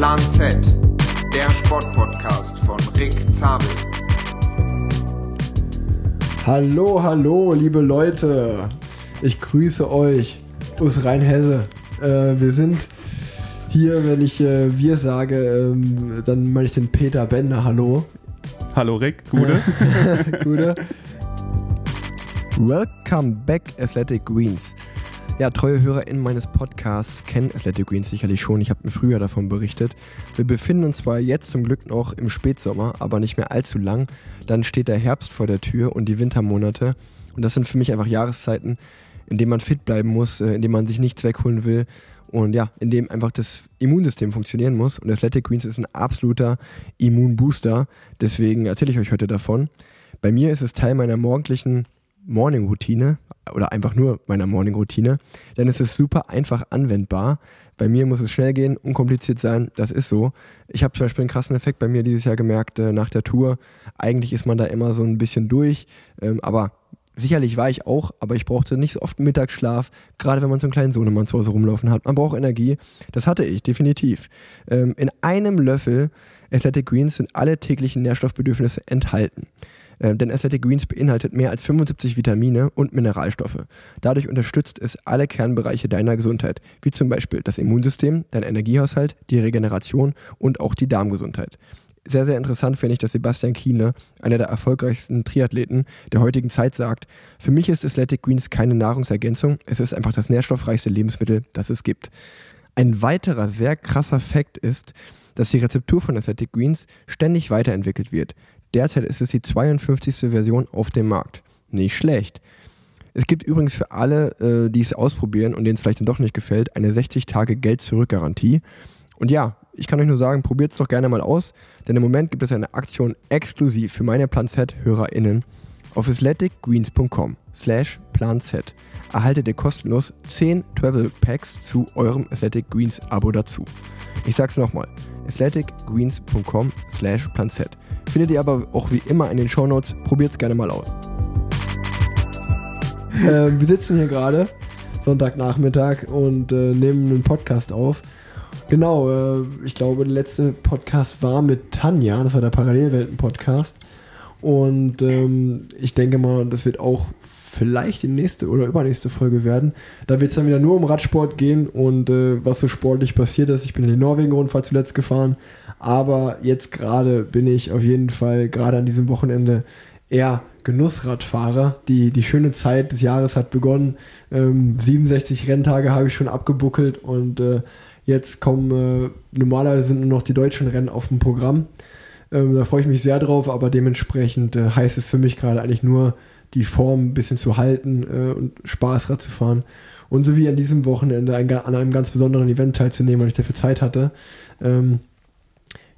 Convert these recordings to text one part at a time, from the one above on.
Plan Z, der Sportpodcast von Rick Zabel. Hallo, hallo, liebe Leute. Ich grüße euch aus Rheinhesse. Äh, wir sind hier, wenn ich äh, wir sage, ähm, dann meine ich den Peter Bender. Hallo. Hallo Rick, Gude. Gude. Welcome back, Athletic Greens. Ja, treue HörerInnen meines Podcasts kennen Athletic Greens sicherlich schon. Ich habe im Frühjahr davon berichtet. Wir befinden uns zwar jetzt zum Glück noch im Spätsommer, aber nicht mehr allzu lang. Dann steht der Herbst vor der Tür und die Wintermonate. Und das sind für mich einfach Jahreszeiten, in denen man fit bleiben muss, äh, in denen man sich nichts wegholen will und ja, in dem einfach das Immunsystem funktionieren muss. Und Athletic Greens ist ein absoluter Immunbooster. Deswegen erzähle ich euch heute davon. Bei mir ist es Teil meiner morgendlichen Morning-Routine oder einfach nur meiner Morning-Routine, denn es ist super einfach anwendbar. Bei mir muss es schnell gehen, unkompliziert sein, das ist so. Ich habe zum Beispiel einen krassen Effekt bei mir dieses Jahr gemerkt äh, nach der Tour. Eigentlich ist man da immer so ein bisschen durch, ähm, aber sicherlich war ich auch, aber ich brauchte nicht so oft Mittagsschlaf, gerade wenn man so einen kleinen Sohnemann zu Hause rumlaufen hat. Man braucht Energie, das hatte ich definitiv. Ähm, in einem Löffel Athletic Greens sind alle täglichen Nährstoffbedürfnisse enthalten. Äh, denn Athletic Greens beinhaltet mehr als 75 Vitamine und Mineralstoffe. Dadurch unterstützt es alle Kernbereiche deiner Gesundheit, wie zum Beispiel das Immunsystem, dein Energiehaushalt, die Regeneration und auch die Darmgesundheit. Sehr, sehr interessant finde ich, dass Sebastian Kiene, einer der erfolgreichsten Triathleten der heutigen Zeit, sagt, für mich ist Athletic Greens keine Nahrungsergänzung, es ist einfach das nährstoffreichste Lebensmittel, das es gibt. Ein weiterer sehr krasser Fakt ist, dass die Rezeptur von Athletic Greens ständig weiterentwickelt wird. Derzeit ist es die 52. Version auf dem Markt. Nicht schlecht. Es gibt übrigens für alle, äh, die es ausprobieren und denen es vielleicht dann doch nicht gefällt, eine 60-Tage-Geld-Zurück-Garantie. Und ja, ich kann euch nur sagen, probiert es doch gerne mal aus, denn im Moment gibt es eine Aktion exklusiv für meine Plan Z-HörerInnen. Auf athleticgreens.com slash planz erhaltet ihr kostenlos 10 Travel Packs zu eurem Athletic Greens Abo dazu. Ich sag's nochmal, athleticgreens.com slash planz. Findet ihr aber auch wie immer in den Shownotes. Probiert es gerne mal aus. äh, wir sitzen hier gerade, Sonntagnachmittag, und äh, nehmen einen Podcast auf. Genau, äh, ich glaube, der letzte Podcast war mit Tanja, das war der Parallelwelten-Podcast. Und ähm, ich denke mal, das wird auch vielleicht die nächste oder übernächste Folge werden. Da wird es dann wieder nur um Radsport gehen und äh, was so sportlich passiert ist. Ich bin in die Norwegen-Rundfahrt zuletzt gefahren, aber jetzt gerade bin ich auf jeden Fall gerade an diesem Wochenende eher Genussradfahrer. Die, die schöne Zeit des Jahres hat begonnen. Ähm, 67 Renntage habe ich schon abgebuckelt und äh, jetzt kommen äh, normalerweise sind nur noch die deutschen Rennen auf dem Programm. Ähm, da freue ich mich sehr drauf, aber dementsprechend äh, heißt es für mich gerade eigentlich nur, die Form ein bisschen zu halten äh, und Spaß Rad zu fahren. Und so wie an diesem Wochenende ein, an einem ganz besonderen Event teilzunehmen, weil ich dafür Zeit hatte. Ähm,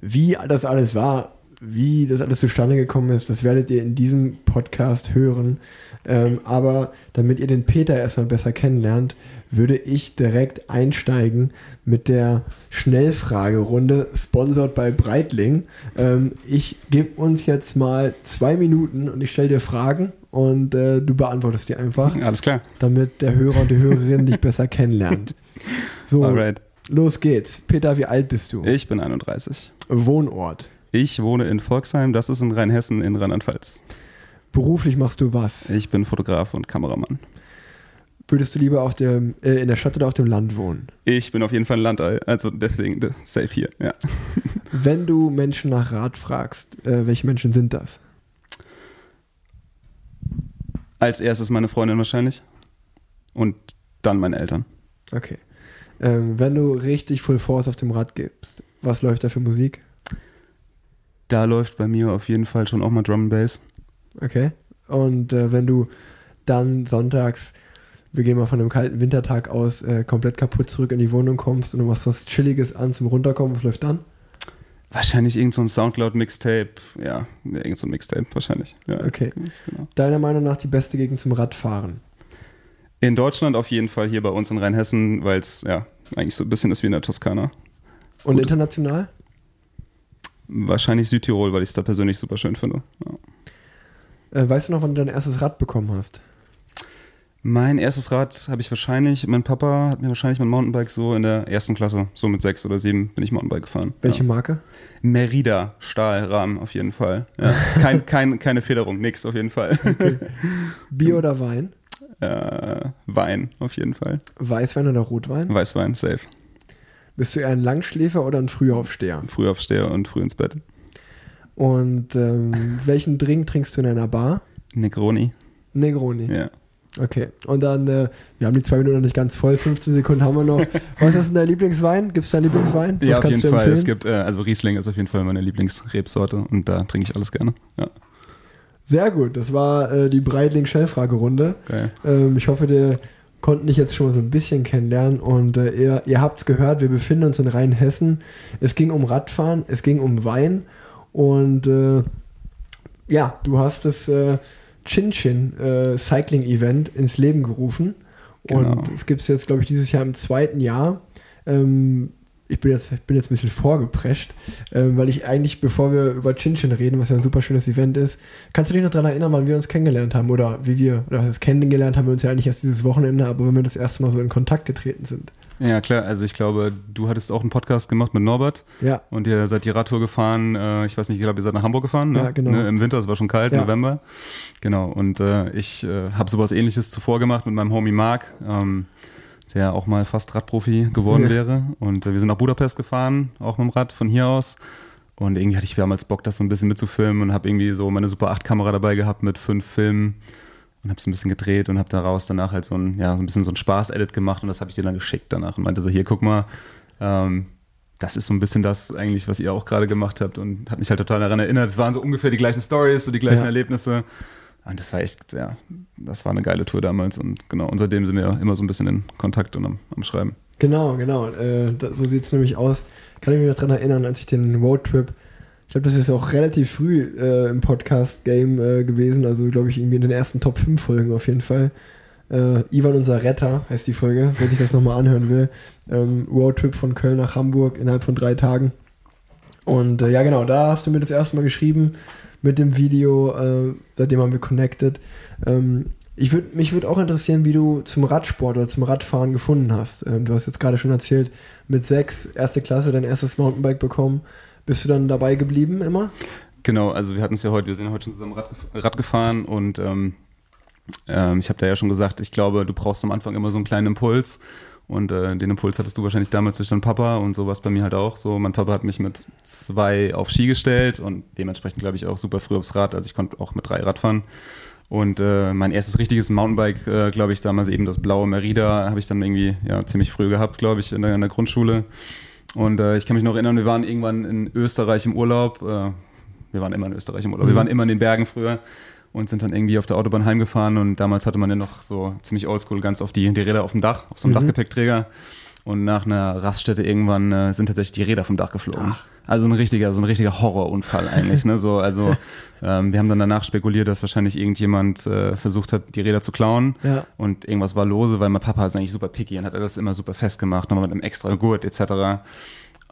wie das alles war, wie das alles zustande gekommen ist, das werdet ihr in diesem Podcast hören. Ähm, aber damit ihr den Peter erstmal besser kennenlernt, würde ich direkt einsteigen mit der Schnellfragerunde, sponsored bei Breitling. Ähm, ich gebe uns jetzt mal zwei Minuten und ich stelle dir Fragen und äh, du beantwortest die einfach. Alles klar. Damit der Hörer und die Hörerin dich besser kennenlernt. So, Alright. Los geht's. Peter, wie alt bist du? Ich bin 31. Wohnort. Ich wohne in Volksheim, das ist in Rheinhessen in Rheinland-Pfalz. Beruflich machst du was? Ich bin Fotograf und Kameramann. Würdest du lieber auf dem, äh, in der Stadt oder auf dem Land wohnen? Ich bin auf jeden Fall ein Landei, also deswegen safe hier, ja. Wenn du Menschen nach Rat fragst, äh, welche Menschen sind das? Als erstes meine Freundin wahrscheinlich und dann meine Eltern. Okay. Ähm, wenn du richtig Full Force auf dem Rad gibst, was läuft da für Musik? Da läuft bei mir auf jeden Fall schon auch mal Drum and Bass. Okay. Und äh, wenn du dann sonntags, wir gehen mal von einem kalten Wintertag aus, äh, komplett kaputt zurück in die Wohnung kommst und du machst was Chilliges an zum Runterkommen, was läuft dann? Wahrscheinlich irgend so ein Soundcloud-Mixtape. Ja, irgend so ein Mixtape wahrscheinlich. Ja, okay. Genau. Deiner Meinung nach die beste Gegend zum Radfahren? In Deutschland auf jeden Fall, hier bei uns in Rheinhessen, weil es ja eigentlich so ein bisschen ist wie in der Toskana. Und Gutes. international? Wahrscheinlich Südtirol, weil ich es da persönlich super schön finde. Ja. Äh, weißt du noch, wann du dein erstes Rad bekommen hast? Mein erstes Rad habe ich wahrscheinlich, mein Papa hat mir wahrscheinlich mein Mountainbike so in der ersten Klasse, so mit sechs oder sieben bin ich Mountainbike gefahren. Welche ja. Marke? Merida Stahlrahmen auf jeden Fall. Ja. Kein, kein, keine Federung, nix auf jeden Fall. Okay. Bier oder Wein? Äh, Wein auf jeden Fall. Weißwein oder Rotwein? Weißwein, safe. Bist du eher ein Langschläfer oder ein Frühaufsteher? Frühaufsteher und früh ins Bett. Und ähm, welchen Drink trinkst du in einer Bar? Negroni. Negroni. Ja. Okay. Und dann, äh, wir haben die zwei Minuten noch nicht ganz voll, 15 Sekunden haben wir noch. Was ist denn dein Lieblingswein? Gibt es deinen Lieblingswein? Was Ja, auf jeden Fall. Es gibt, äh, also Riesling ist auf jeden Fall meine Lieblingsrebsorte und da trinke ich alles gerne. Ja, Sehr gut. Das war äh, die Breitling-Shell-Fragerunde. geil. Ähm, ich hoffe, wir konnten dich jetzt schon mal so ein bisschen kennenlernen und äh, ihr, ihr habt es gehört, wir befinden uns in Rheinhessen. Es ging um Radfahren, es ging um Wein und äh, ja, du hast das äh, Chin Chin äh, Cycling Event ins Leben gerufen Genau. und es gibt es jetzt, glaube ich, dieses Jahr im zweiten Jahr. Ähm, ich bin jetzt, ich bin jetzt ein bisschen vorgeprescht, ähm, weil ich eigentlich, bevor wir über Chin Chin reden, was ja ein super schönes Event ist, kannst du dich noch daran erinnern, wann wir uns kennengelernt haben oder wie wir, oder was ist kennengelernt haben wir uns ja eigentlich erst dieses Wochenende, aber wenn wir das erste Mal so in Kontakt getreten sind. Ja, klar. Also ich glaube, du hattest auch einen Podcast gemacht mit Norbert Ja, und ihr seid die Radtour gefahren. Äh, ich weiß nicht, ich glaube, ihr seid nach Hamburg gefahren. Ne? Ja, genau. Ne? Im Winter, es war schon kalt, Ja. November. Genau. Und äh, ich äh, habe sowas ähnliches zuvor gemacht mit meinem Homie Marc, ähm, der auch mal fast Radprofi geworden Ja. wäre. Und äh, wir sind nach Budapest gefahren, auch mit dem Rad von hier aus. Und irgendwie hatte ich damals Bock, das so ein bisschen mitzufilmen und habe irgendwie so meine Super 8 Kamera dabei gehabt mit fünf Filmen und habe es ein bisschen gedreht und habe daraus danach halt so ein, ja, so ein bisschen so ein Spaß-Edit gemacht und das habe ich dir dann geschickt danach und meinte so, hier, guck mal, ähm, das ist so ein bisschen das eigentlich, was ihr auch gerade gemacht habt und hat mich halt total daran erinnert. Es waren so ungefähr die gleichen Stories, so die gleichen Ja. Erlebnisse. Und das war echt, ja, das war eine geile Tour damals und genau, und seitdem sind wir immer so ein bisschen in Kontakt und am, am Schreiben. genau, genau. Äh, da, so sieht es nämlich aus. Kann ich mich noch daran erinnern, als ich den Roadtrip, ich glaube, das ist auch relativ früh äh, im Podcast-Game äh, gewesen, also glaube ich irgendwie in den ersten Top 5 Folgen auf jeden Fall. Äh, Ivan unser Retter heißt die Folge, wer sich das nochmal anhören will. Ähm, Roadtrip von Köln nach Hamburg innerhalb von drei Tagen. Und äh, ja, genau, da hast du mir das erste Mal geschrieben mit dem Video. Äh, seitdem haben wir connected. Ähm, ich würd, mich würde auch interessieren, wie du zum Radsport oder zum Radfahren gefunden hast. Ähm, du hast jetzt gerade schon erzählt, mit sechs, erste Klasse, dein erstes Mountainbike bekommen. Bist du dann dabei geblieben immer? Genau, also wir hatten es ja heute, wir sind heute schon zusammen Rad, Rad gefahren und ähm, ähm, ich habe da ja schon gesagt, ich glaube, du brauchst am Anfang immer so einen kleinen Impuls und äh, den Impuls hattest du wahrscheinlich damals durch deinen Papa und so war es bei mir halt auch so. Mein Papa hat mich mit zwei auf Ski gestellt und dementsprechend glaube ich auch super früh aufs Rad, also ich konnte auch mit drei Rad fahren. Und äh, mein erstes richtiges Mountainbike, äh, glaube ich, damals eben das blaue Merida, habe ich dann irgendwie ja, ziemlich früh gehabt, glaube ich, in der, in der Grundschule. Und äh, ich kann mich noch erinnern, wir waren irgendwann in Österreich im Urlaub. Äh, wir waren immer in Österreich im Urlaub. Wir Mhm. waren immer in den Bergen früher und sind dann irgendwie auf der Autobahn heimgefahren. Und damals hatte man ja noch so ziemlich oldschool ganz auf die, die Räder auf dem Dach, auf so einem Mhm. Dachgepäckträger. Und nach einer Raststätte irgendwann äh, sind tatsächlich die Räder vom Dach geflogen. Also ein richtiger, so ein richtiger Horrorunfall eigentlich. Ne? So, also ähm, wir haben dann danach spekuliert, dass wahrscheinlich irgendjemand äh, versucht hat, die Räder zu klauen Ja. und irgendwas war lose, weil mein Papa ist eigentlich super picky und hat das immer super festgemacht, nochmal mit einem extra Gurt etc.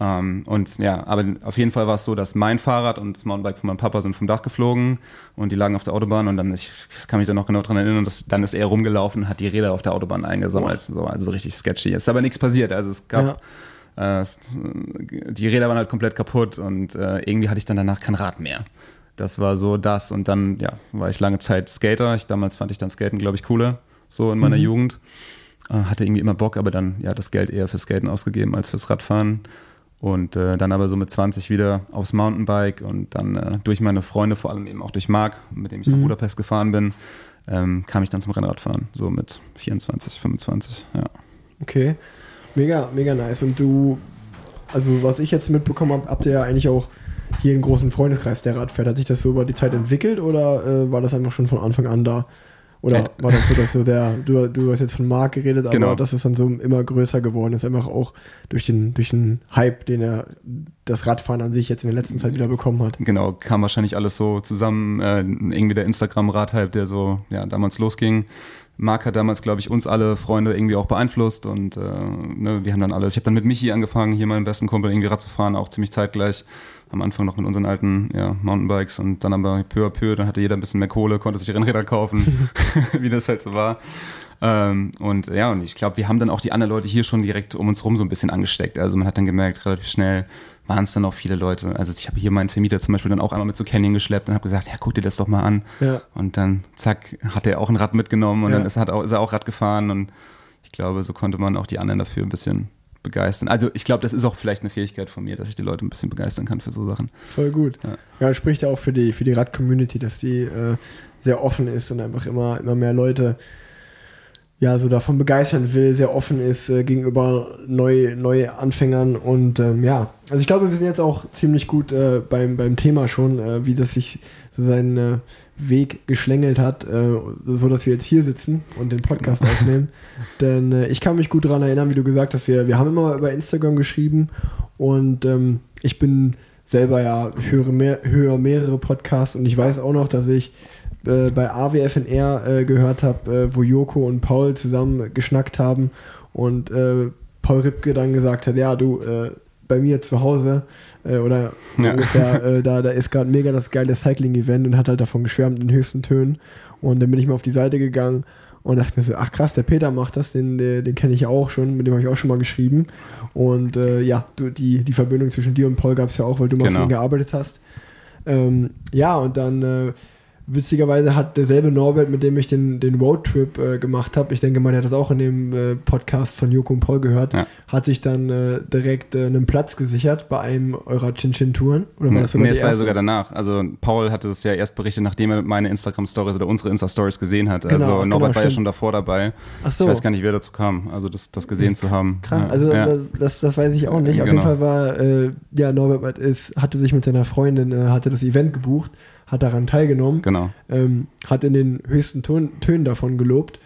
Ähm, und ja, aber auf jeden Fall war es so, dass mein Fahrrad und das Mountainbike von meinem Papa sind vom Dach geflogen und die lagen auf der Autobahn und dann, ich kann mich da noch genau dran erinnern, dass dann ist er rumgelaufen hat die Räder auf der Autobahn eingesammelt. So, also so richtig sketchy. Es ist aber nichts passiert. Also es gab, äh, es, die Räder waren halt komplett kaputt und äh, irgendwie hatte ich dann danach kein Rad mehr. Das war so das und dann, ja, war ich lange Zeit Skater. Ich, damals fand ich dann Skaten, glaube ich, cooler, so in meiner Mhm. Jugend. Äh, hatte irgendwie immer Bock, aber dann, ja, das Geld eher fürs Skaten ausgegeben als fürs Radfahren. Und äh, dann aber so mit 20 wieder aufs Mountainbike und dann äh, durch meine Freunde, vor allem eben auch durch Marc, mit dem ich nach Mhm. Budapest gefahren bin, ähm, kam ich dann zum Rennradfahren, so mit 24, 25, ja. Okay. Mega, mega nice. Und du, also was ich jetzt mitbekommen habe, habt ihr ja eigentlich auch hier einen großen Freundeskreis, der Rad fährt. Hat sich das so über die Zeit entwickelt oder äh, war das einfach schon von Anfang an da? Oder war das so, dass so der, du, du hast jetzt von Marc geredet, aber Genau. dass es dann so immer größer geworden ist, einfach auch durch den, durch den Hype, den er das Radfahren an sich jetzt in der letzten Zeit wieder bekommen hat. Genau, kam wahrscheinlich alles so zusammen. Äh, irgendwie der Instagram-Radhype, der so ja, damals losging. Marc hat damals, glaube ich, uns alle Freunde irgendwie auch beeinflusst und äh, ne, wir haben dann alles. Ich habe dann mit Michi angefangen, hier meinem besten Kumpel irgendwie Rad zu fahren, auch ziemlich zeitgleich. Am Anfang noch mit unseren alten ja, Mountainbikes und dann aber peu à peu, dann hatte jeder ein bisschen mehr Kohle, konnte sich Rennräder kaufen, wie das halt so war. Ähm, und ja, und ich glaube, wir haben dann auch die anderen Leute hier schon direkt um uns rum so ein bisschen angesteckt. Also man hat dann gemerkt, relativ schnell waren es dann auch viele Leute. Also ich habe hier meinen Vermieter zum Beispiel dann auch einmal mit zu Canyon geschleppt und habe gesagt, ja, guck dir das doch mal an. Ja. Und dann, zack, hat er auch ein Rad mitgenommen und Ja. dann ist, hat auch, ist er auch Rad gefahren und ich glaube, so konnte man auch die anderen dafür ein bisschen begeistern. Also ich glaube, das ist auch vielleicht eine Fähigkeit von mir, dass ich die Leute ein bisschen begeistern kann für so Sachen. Voll gut. Ja. Ja, spricht ja auch für die, für die Rad-Community, dass die äh, sehr offen ist und einfach immer, immer mehr Leute ja, so davon begeistern will, sehr offen ist äh, gegenüber neu, neue Anfängern. Und ähm, ja, also ich glaube, wir sind jetzt auch ziemlich gut äh, beim, beim Thema schon, äh, wie das sich so seinen äh, Weg geschlängelt hat, äh, so dass wir jetzt hier sitzen und den Podcast aufnehmen. Denn äh, ich kann mich gut daran erinnern, wie du gesagt hast, wir, wir haben immer über Instagram geschrieben. Und ähm, ich bin selber ja, ich höre, mehr, höre mehrere Podcasts. Und ich weiß auch noch, dass ich äh, bei AWFNR äh, gehört habe, äh, wo Joko und Paul zusammen geschnackt haben und äh, Paul Ripke dann gesagt hat, ja, du, äh, bei mir zu Hause oder Ja. ungefähr, äh, da, da ist gerade mega das geile Cycling-Event und hat halt davon geschwärmt in den höchsten Tönen und dann bin ich mal auf die Seite gegangen und dachte mir so, ach krass, der Peter macht das, den, den, den kenne ich ja auch schon, mit dem habe ich auch schon mal geschrieben und äh, ja, du, die, die Verbindung zwischen dir und Paul gab es ja auch, weil du mal für Genau. ihn gearbeitet hast. Ähm, ja, und dann äh, witzigerweise hat derselbe Norbert, mit dem ich den, den Roadtrip äh, gemacht habe, ich denke mal, der hat das auch in dem äh, Podcast von Joko und Paul gehört, Ja. hat sich dann äh, direkt äh, einen Platz gesichert bei einem eurer Chin-Chin-Touren. Oder war Nee, das sogar es die war ja sogar danach. Also Paul hatte es ja erst berichtet, nachdem er meine Instagram-Stories oder unsere Insta-Stories gesehen hat. Genau, also genau, Norbert war ja schon davor dabei. Ach so. Ich weiß gar nicht, wer dazu kam, also das, das gesehen zu haben. Krass, Ja, also ja. das, das weiß ich auch nicht. Auf Genau. jeden Fall war, äh, ja, Norbert ist, hatte sich mit seiner Freundin, äh, hatte das Event gebucht, hat daran teilgenommen, Genau. ähm, hat in den höchsten Ton, Tönen davon gelobt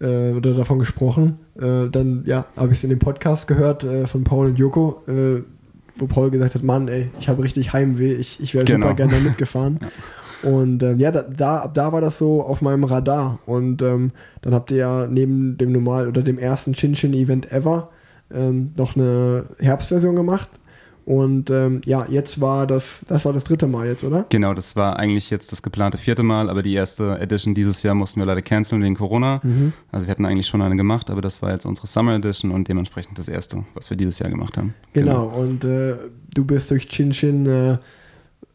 äh, oder davon gesprochen. Äh, dann, ja, habe ich es in dem Podcast gehört äh, von Paul und Joko, äh, wo Paul gesagt hat, Mann, ey, ich habe richtig Heimweh, ich, ich wäre Genau. super gerne mitgefahren. Und ähm, ja, da, da, da war das so auf meinem Radar. Und ähm, dann habt ihr ja neben dem normal oder dem ersten Chin-Chin-Event ever ähm, noch eine Herbstversion gemacht. Und ähm, ja, jetzt war das, das war das dritte Mal jetzt, oder? Genau, das war eigentlich jetzt das geplante vierte Mal, aber die erste Edition dieses Jahr mussten wir leider canceln wegen Corona. Mhm. Also wir hatten eigentlich schon eine gemacht, aber das war jetzt unsere Summer Edition und dementsprechend das erste, was wir dieses Jahr gemacht haben. Genau, und äh, du bist durch Chin Chin äh,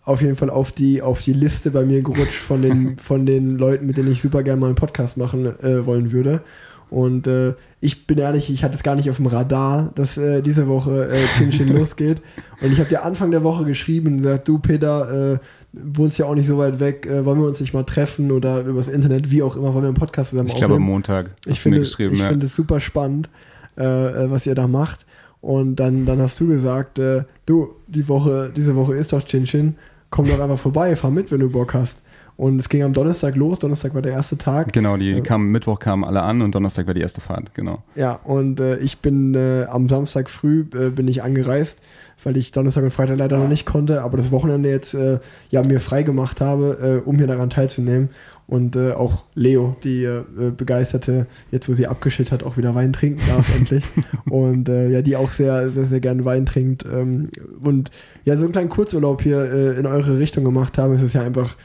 auf jeden Fall auf die, auf die Liste bei mir gerutscht von den, von den Leuten, mit denen ich super gerne mal einen Podcast machen äh, wollen würde. Und äh, ich bin ehrlich, ich hatte es gar nicht auf dem Radar, dass äh, diese Woche äh, Chin Chin losgeht. Und ich habe dir Anfang der Woche geschrieben und gesagt, du Peter, äh, wohnst ja auch nicht so weit weg, äh, wollen wir uns nicht mal treffen oder übers Internet, wie auch immer, wollen wir einen Podcast zusammen Ich glaube am aufnehmen? Montag Ich finde, ich ja. finde es super spannend, äh, äh, was ihr da macht. Und dann, dann hast du gesagt, du, die Woche, diese Woche ist doch Chin Chin, komm doch einfach vorbei, fahr mit, wenn du Bock hast. Und es ging am Donnerstag los, Donnerstag war der erste Tag. Genau, die Ja. kamen, Mittwoch kamen alle an und Donnerstag war die erste Fahrt, genau. Ja, und äh, ich bin äh, am Samstag früh äh, bin ich angereist, weil ich Donnerstag und Freitag leider noch nicht konnte, aber das Wochenende jetzt äh, ja mir frei gemacht habe, äh, um hier daran teilzunehmen. Und äh, auch Leo, die äh, begeisterte, jetzt wo sie abgeschickt hat, auch wieder Wein trinken darf endlich. Und äh, ja, die auch sehr, sehr, sehr gerne Wein trinkt. Ähm, und ja, so einen kleinen Kurzurlaub hier äh, in eure Richtung gemacht habe, es ist ja einfach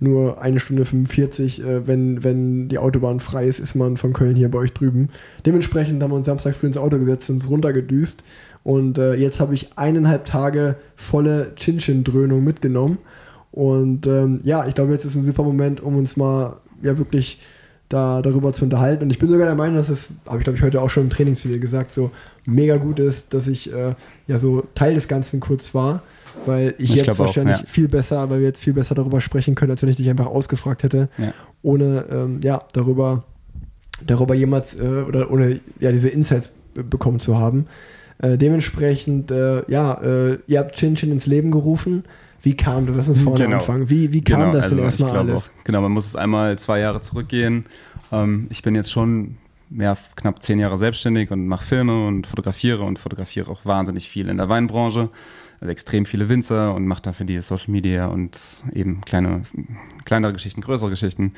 nur eine Stunde 45, äh, wenn, wenn die Autobahn frei ist, ist man von Köln hier bei euch drüben. Dementsprechend haben wir uns Samstag früh ins Auto gesetzt und uns runtergedüst. Und äh, jetzt habe ich eineinhalb Tage volle Chin-Chin-Dröhnung mitgenommen. Und ähm, ja, ich glaube, jetzt ist ein super Moment, um uns mal ja wirklich da, darüber zu unterhalten. Und ich bin sogar der Meinung, dass es, habe ich glaube ich heute auch schon im Training zu dir gesagt, so mega gut ist, dass ich äh, ja so Teil des Ganzen kurz war. Weil ich, Ich jetzt glaube auch, wahrscheinlich ja. viel besser, weil wir jetzt viel besser darüber sprechen können, als wenn ich dich einfach ausgefragt hätte, Ja. ohne ähm, ja, darüber, darüber jemals äh, oder ohne ja, diese Insights be- bekommen zu haben. Äh, dementsprechend, äh, ja, äh, ihr habt Chin Chin ins Leben gerufen. Wie kam das? Lass uns vorne Genau. anfangen. Wie, wie kam das denn also erstmal alles? Auch, genau, man muss es einmal zwei Jahre zurückgehen. Ähm, ich bin jetzt schon ja, knapp zehn Jahre selbstständig und mache Filme und fotografiere und fotografiere auch wahnsinnig viel in der Weinbranche. Also extrem viele Winzer und macht dafür die Social Media und eben kleine, kleinere Geschichten, größere Geschichten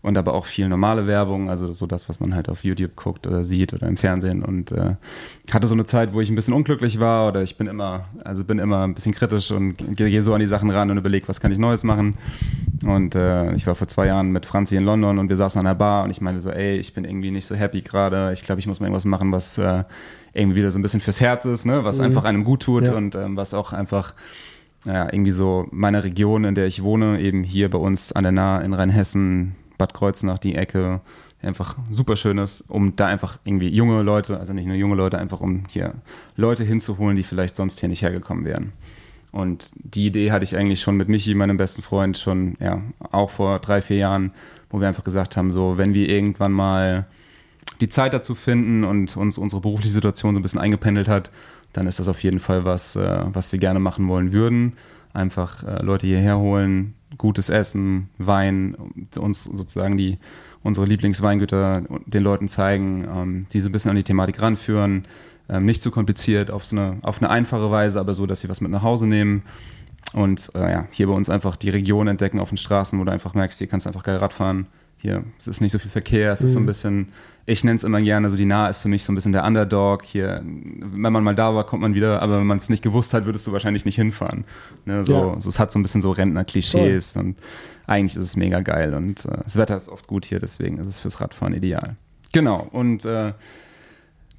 und aber auch viel normale Werbung, also so das, was man halt auf YouTube guckt oder sieht oder im Fernsehen und äh, hatte so eine Zeit, wo ich ein bisschen unglücklich war oder ich bin immer, also bin immer ein bisschen kritisch und gehe so an die Sachen ran und überlege, was kann ich Neues machen und äh, ich war vor zwei Jahren mit Franzi in London und wir saßen an der Bar und ich meinte so, ey, ich bin irgendwie nicht so happy gerade, ich glaube, ich muss mal irgendwas machen, was äh, irgendwie wieder so ein bisschen fürs Herz ist, ne? was mhm. einfach einem gut tut ja. und ähm, was auch einfach ja, irgendwie so meine Region, in der ich wohne, eben hier bei uns an der Nahe in Rheinhessen, Bad Kreuznach, die Ecke, einfach super schön ist, um da einfach irgendwie junge Leute, also nicht nur junge Leute, einfach um hier Leute hinzuholen, die vielleicht sonst hier nicht hergekommen wären. Und die Idee hatte ich eigentlich schon mit Michi, meinem besten Freund, schon, ja, auch vor drei, vier Jahren, wo wir einfach gesagt haben, so, wenn wir irgendwann mal die Zeit dazu finden und uns unsere berufliche Situation so ein bisschen eingependelt hat, dann ist das auf jeden Fall was, äh, was wir gerne machen wollen würden. Einfach äh, Leute hierher holen, gutes Essen, Wein, uns sozusagen die unsere Lieblingsweingüter den Leuten zeigen, ähm, die so ein bisschen an die Thematik ranführen. Ähm, nicht zu kompliziert, auf, so eine, auf eine einfache Weise, aber so, dass sie was mit nach Hause nehmen. Und äh, ja, hier bei uns einfach die Region entdecken auf den Straßen, wo du einfach merkst, hier kannst du einfach geil Rad fahren. Hier es ist nicht so viel Verkehr, es mhm. ist so ein mhm. bisschen, ich nenne es immer gerne, so die Nahe ist für mich so ein bisschen der Underdog. Hier, wenn man mal da war, kommt man wieder, aber wenn man es nicht gewusst hat, würdest du wahrscheinlich nicht hinfahren. Ne, so, ja. so, es hat so ein bisschen so Rentner-Klischees und eigentlich ist es mega geil und äh, das Wetter ist oft gut hier, deswegen ist es fürs Radfahren ideal. Genau, und äh,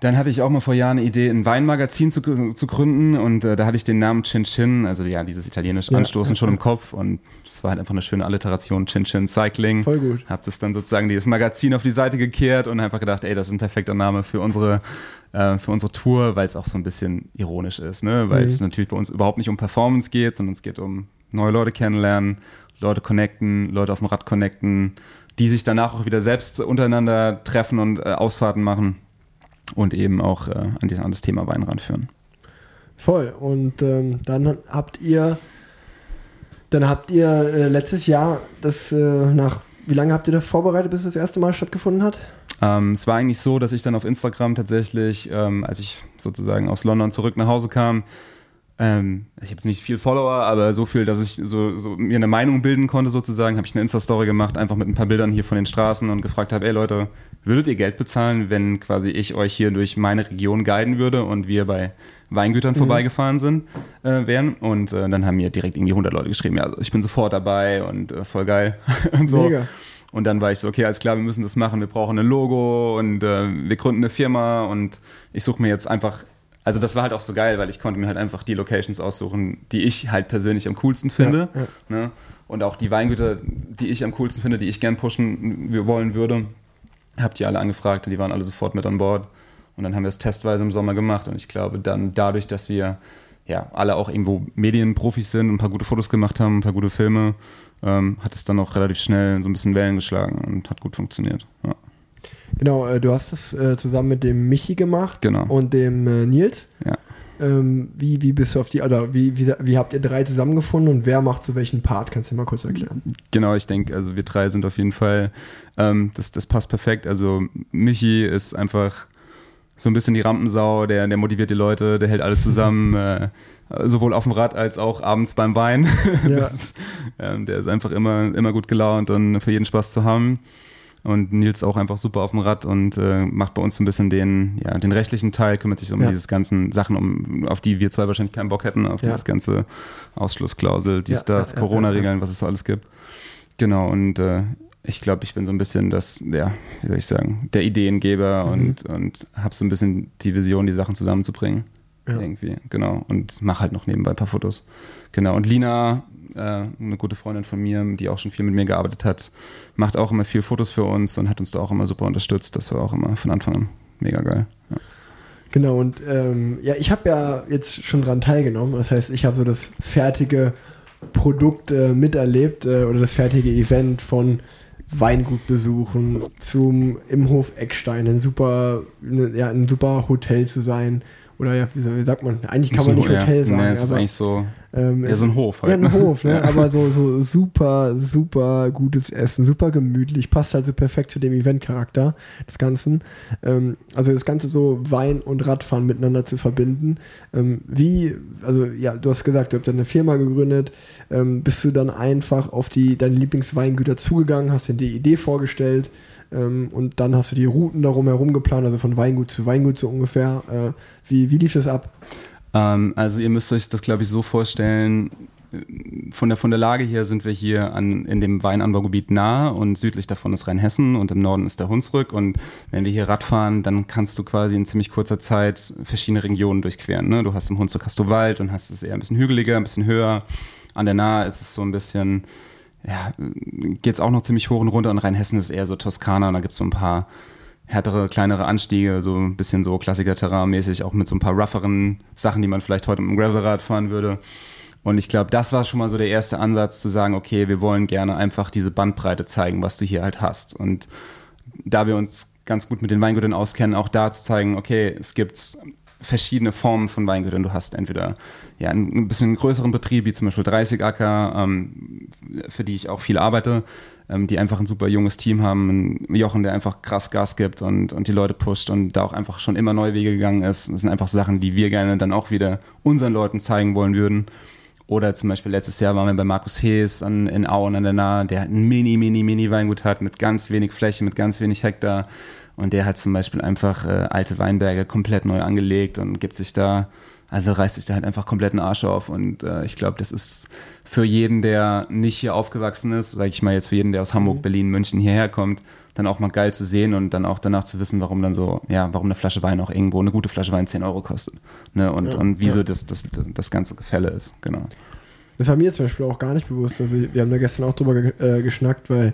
dann hatte ich auch mal vor Jahren eine Idee, ein Weinmagazin zu, zu gründen und äh, da hatte ich den Namen Chin Chin, also ja, dieses italienische ja, Anstoßen ja, schon im Kopf und das war halt einfach eine schöne Alliteration, Chin Chin Cycling. Voll gut. Hab das dann sozusagen dieses Magazin auf die Seite gekehrt und einfach gedacht, ey, das ist ein perfekter Name für unsere, äh, für unsere Tour, weil es auch so ein bisschen ironisch ist, ne? weil mhm. es natürlich bei uns überhaupt nicht um Performance geht, sondern es geht um neue Leute kennenlernen, Leute connecten, Leute auf dem Rad connecten, die sich danach auch wieder selbst untereinander treffen und äh, Ausfahrten machen und eben auch äh, an, die, an, das Thema Wein ranführen. Voll. Und ähm, dann habt ihr, dann habt ihr äh, letztes Jahr das äh, nach, wie lange habt ihr das vorbereitet, bis es das erste Mal stattgefunden hat? Ähm, es war eigentlich so, dass ich dann auf Instagram tatsächlich, ähm, als ich sozusagen aus London zurück nach Hause kam, ähm, ich habe jetzt nicht viel Follower, aber so viel, dass ich so, so mir eine Meinung bilden konnte sozusagen, habe ich eine Insta-Story gemacht, einfach mit ein paar Bildern hier von den Straßen und gefragt habe, ey Leute, würdet ihr Geld bezahlen, wenn quasi ich euch hier durch meine Region guiden würde und wir bei Weingütern mhm. vorbeigefahren sind, äh, wären. Und äh, dann haben mir direkt irgendwie 100 Leute geschrieben, ja, also ich bin sofort dabei und äh, voll geil und so. Mega. Und dann war ich so, okay, alles klar, wir müssen das machen, wir brauchen ein Logo und äh, wir gründen eine Firma und ich suche mir jetzt einfach also das war halt auch so geil, weil ich konnte mir halt einfach die Locations aussuchen, die ich halt persönlich am coolsten finde. Ja, ja. Ne? Und auch die Weingüter, die ich am coolsten finde, die ich gern pushen wollen würde. Hab die alle angefragt und die waren alle sofort mit an Bord. Und dann haben wir es testweise im Sommer gemacht. Und ich glaube, dann dadurch, dass wir ja alle auch irgendwo Medienprofis sind und ein paar gute Fotos gemacht haben, ein paar gute Filme, ähm, hat es dann auch relativ schnell so ein bisschen Wellen geschlagen und hat gut funktioniert. Ja. Genau, äh, du hast das äh, zusammen mit dem Michi gemacht genau. und dem äh, Nils. Ja. Ähm, wie, wie bist du auf die, oder wie, wie, wie habt ihr drei zusammengefunden und wer macht so welchen Part? Kannst du dir mal kurz erklären? Genau, ich denke, also wir drei sind auf jeden Fall, ähm, das, das passt perfekt. Also Michi ist einfach so ein bisschen die Rampensau, der, der motiviert die Leute, der hält alle zusammen, äh, sowohl auf dem Rad als auch abends beim Wein. Ja. ist, ähm, der ist einfach immer, immer gut gelaunt und für jeden Spaß zu haben. Und Nils auch einfach super auf dem Rad und äh, macht bei uns so ein bisschen den, ja, den rechtlichen Teil, kümmert sich um ja. diese ganzen Sachen, um, auf die wir zwei wahrscheinlich keinen Bock hätten, auf ja. dieses ganze Ausschlussklausel, dies, ja, das, Corona-Regeln, was es so alles gibt. Genau, und äh, ich glaube, ich bin so ein bisschen das, ja, wie soll ich sagen, der Ideengeber mhm. und, und habe so ein bisschen die Vision, die Sachen zusammenzubringen. Irgendwie, genau. Und mache halt noch nebenbei ein paar Fotos. Genau. Und Lina äh, eine gute Freundin von mir, die auch schon viel mit mir gearbeitet hat, macht auch immer viel Fotos für uns und hat uns da auch immer super unterstützt. Das war auch immer von Anfang an mega geil. Ja. Genau, und ähm, ja, ich habe ja jetzt schon dran teilgenommen. Das heißt, ich habe so das fertige Produkt äh, miterlebt äh, oder das fertige Event von Weingut besuchen zum im Hof Eckstein, ein super, ne, ja, ein super Hotel zu sein oder ja, wie, sagt man, eigentlich kann man nicht ja. Hotel sagen. Nee, es ist aber, eigentlich so, ähm, ja, so ein Hof halt. ja, ein ne? Hof, ne? Ja. aber so, so super, super gutes Essen, super gemütlich, passt halt so perfekt zu dem Event-Charakter des Ganzen. Ähm, also das Ganze so Wein und Radfahren miteinander zu verbinden. Ähm, wie, also ja, du hast gesagt, du habt eine Firma gegründet, ähm, bist du dann einfach auf die, deine Lieblingsweingüter zugegangen, hast dir die Idee vorgestellt ähm, und dann hast du die Routen darum herum geplant, also von Weingut zu Weingut so ungefähr. Äh, wie, wie lief das ab? Ähm, also ihr müsst euch das, glaube ich, so vorstellen. Von der, von der Lage her sind wir hier an, in dem Weinanbaugebiet nahe und südlich davon ist Rheinhessen und im Norden ist der Hunsrück. Und wenn wir hier Rad fahren, dann kannst du quasi in ziemlich kurzer Zeit verschiedene Regionen durchqueren. Ne? Du hast im Hunsrück hast du Wald und hast es eher ein bisschen hügeliger, ein bisschen höher. An der Nahe ist es so ein bisschen, ja, geht es auch noch ziemlich hoch und runter. Und Rheinhessen ist eher so Toskana und da gibt es so ein paar härtere, kleinere Anstiege, so ein bisschen so Klassiker-Terrain-mäßig, auch mit so ein paar rougheren Sachen, die man vielleicht heute mit dem Gravelrad fahren würde. Und ich glaube, das war schon mal so der erste Ansatz zu sagen, okay, wir wollen gerne einfach diese Bandbreite zeigen, was du hier halt hast. Und da wir uns ganz gut mit den Weingütern auskennen, auch da zu zeigen, okay, es gibt verschiedene Formen von Weingütern. Du hast entweder ja, ein bisschen größeren Betrieb, wie zum Beispiel 30 Acker, ähm, für die ich auch viel arbeite, ähm, die einfach ein super junges Team haben. Ein Jochen, der einfach krass Gas gibt und, und die Leute pusht und da auch einfach schon immer neue Wege gegangen ist. Das sind einfach Sachen, die wir gerne dann auch wieder unseren Leuten zeigen wollen würden. Oder zum Beispiel letztes Jahr waren wir bei Markus Hees an, in Auen an der Nahe, der ein mini, mini, mini Weingut hat mit ganz wenig Fläche, mit ganz wenig Hektar. Und der hat zum Beispiel einfach äh, alte Weinberge komplett neu angelegt und gibt sich da, also reißt sich da halt einfach komplett einen Arsch auf. Und äh, ich glaube, das ist für jeden, der nicht hier aufgewachsen ist, sage ich mal jetzt für jeden, der aus Hamburg, Berlin, München hierher kommt, dann auch mal geil zu sehen und dann auch danach zu wissen, warum dann so, ja, warum eine Flasche Wein auch irgendwo, eine gute Flasche Wein 10 Euro kostet. Ne? Und, Ja, und wieso ja. das, das, das ganze Gefälle ist, genau. Das war mir zum Beispiel auch gar nicht bewusst. Also wir haben da gestern auch drüber ge äh, geschnackt, weil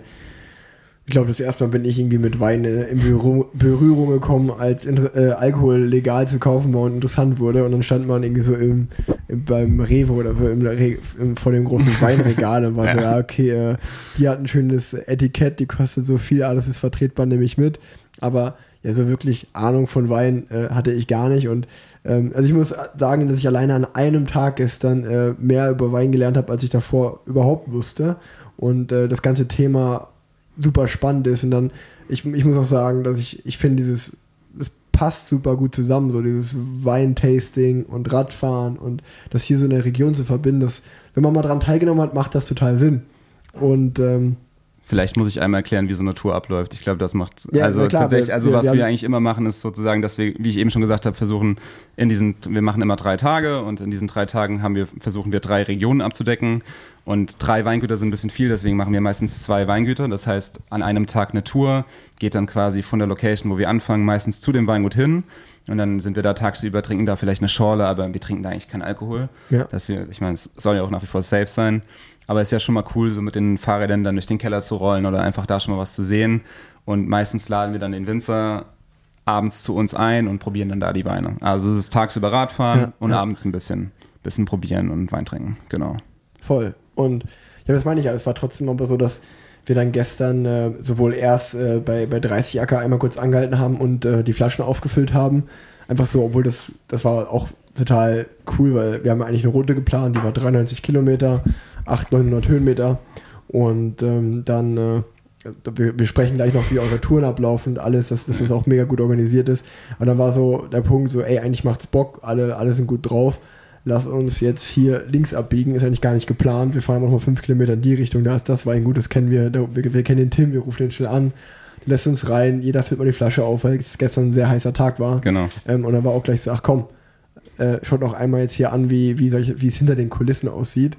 ich glaube, das erste Mal bin ich irgendwie mit Wein äh, in Berührung, Berührung gekommen, als äh, Alkohol legal zu kaufen war und interessant wurde. Und dann stand man irgendwie so im, im beim Rewe oder so im, im, vor dem großen Weinregal und war so, ja, okay, äh, die hat ein schönes Etikett, die kostet so viel, alles ist vertretbar, nehme ich mit. Aber ja, so wirklich Ahnung von Wein äh, hatte ich gar nicht. Und ähm, also ich muss sagen, dass ich alleine an einem Tag gestern äh, mehr über Wein gelernt habe, als ich davor überhaupt wusste. Und äh, das ganze Thema super spannend ist. Und dann, ich, ich muss auch sagen, dass ich, ich finde, dieses, es passt super gut zusammen, so dieses Weintasting und Radfahren und das hier so in der Region zu verbinden, das, wenn man mal dran teilgenommen hat, macht das total Sinn. Und ähm, Vielleicht muss ich einmal erklären, wie so eine Tour abläuft. Ich glaube, das macht Ja, also klar, tatsächlich, wir- also wir- was wir wir, eigentlich immer machen, ist sozusagen, dass wir, wie ich eben schon gesagt habe, versuchen in diesen, wir machen immer drei Tage und in diesen drei Tagen haben wir, versuchen wir drei Regionen abzudecken und drei Weingüter sind ein bisschen viel, deswegen machen wir meistens zwei Weingüter. Das heißt, an einem Tag eine Tour geht dann quasi von der Location, wo wir anfangen, meistens zu dem Weingut hin. Und dann sind wir da tagsüber, trinken da vielleicht eine Schorle, aber wir trinken da eigentlich keinen Alkohol. Ja. Dass wir, ich meine, es soll ja auch nach wie vor safe sein. Aber es ist ja schon mal cool, so mit den Fahrrädern dann durch den Keller zu rollen oder einfach da schon mal was zu sehen. Und meistens laden wir dann den Winzer abends zu uns ein und probieren dann da die Weine. Also es ist tagsüber Radfahren Ja, und ja. abends ein bisschen, bisschen probieren und Wein trinken. Genau. Voll. Und ja, das meine ich ja. Es war trotzdem aber so, dass wir dann gestern äh, sowohl erst äh, bei, bei 30 Acker einmal kurz angehalten haben und äh, die Flaschen aufgefüllt haben. Einfach so, obwohl das, das war auch total cool, weil wir haben eigentlich eine Route geplant, die war 93 Kilometer, 800, 900 Höhenmeter. Und ähm, dann, äh, wir, wir sprechen gleich noch, wie eure Touren ablaufen und alles, dass, dass das auch mega gut organisiert ist. Und dann war so der Punkt so, ey, eigentlich macht's Bock, alle, alle sind gut drauf lass uns jetzt hier links abbiegen, ist eigentlich gar nicht geplant. Wir fahren noch mal fünf Kilometer in die Richtung, da ist das Weingut, das kennen wir, wir, wir kennen den Tim, wir rufen den schnell an, lässt uns rein, jeder füllt mal die Flasche auf, weil es gestern ein sehr heißer Tag war. Genau. Ähm, und dann war auch gleich so, ach komm, äh, schaut auch einmal jetzt hier an, wie, wie, solche, wie es hinter den Kulissen aussieht.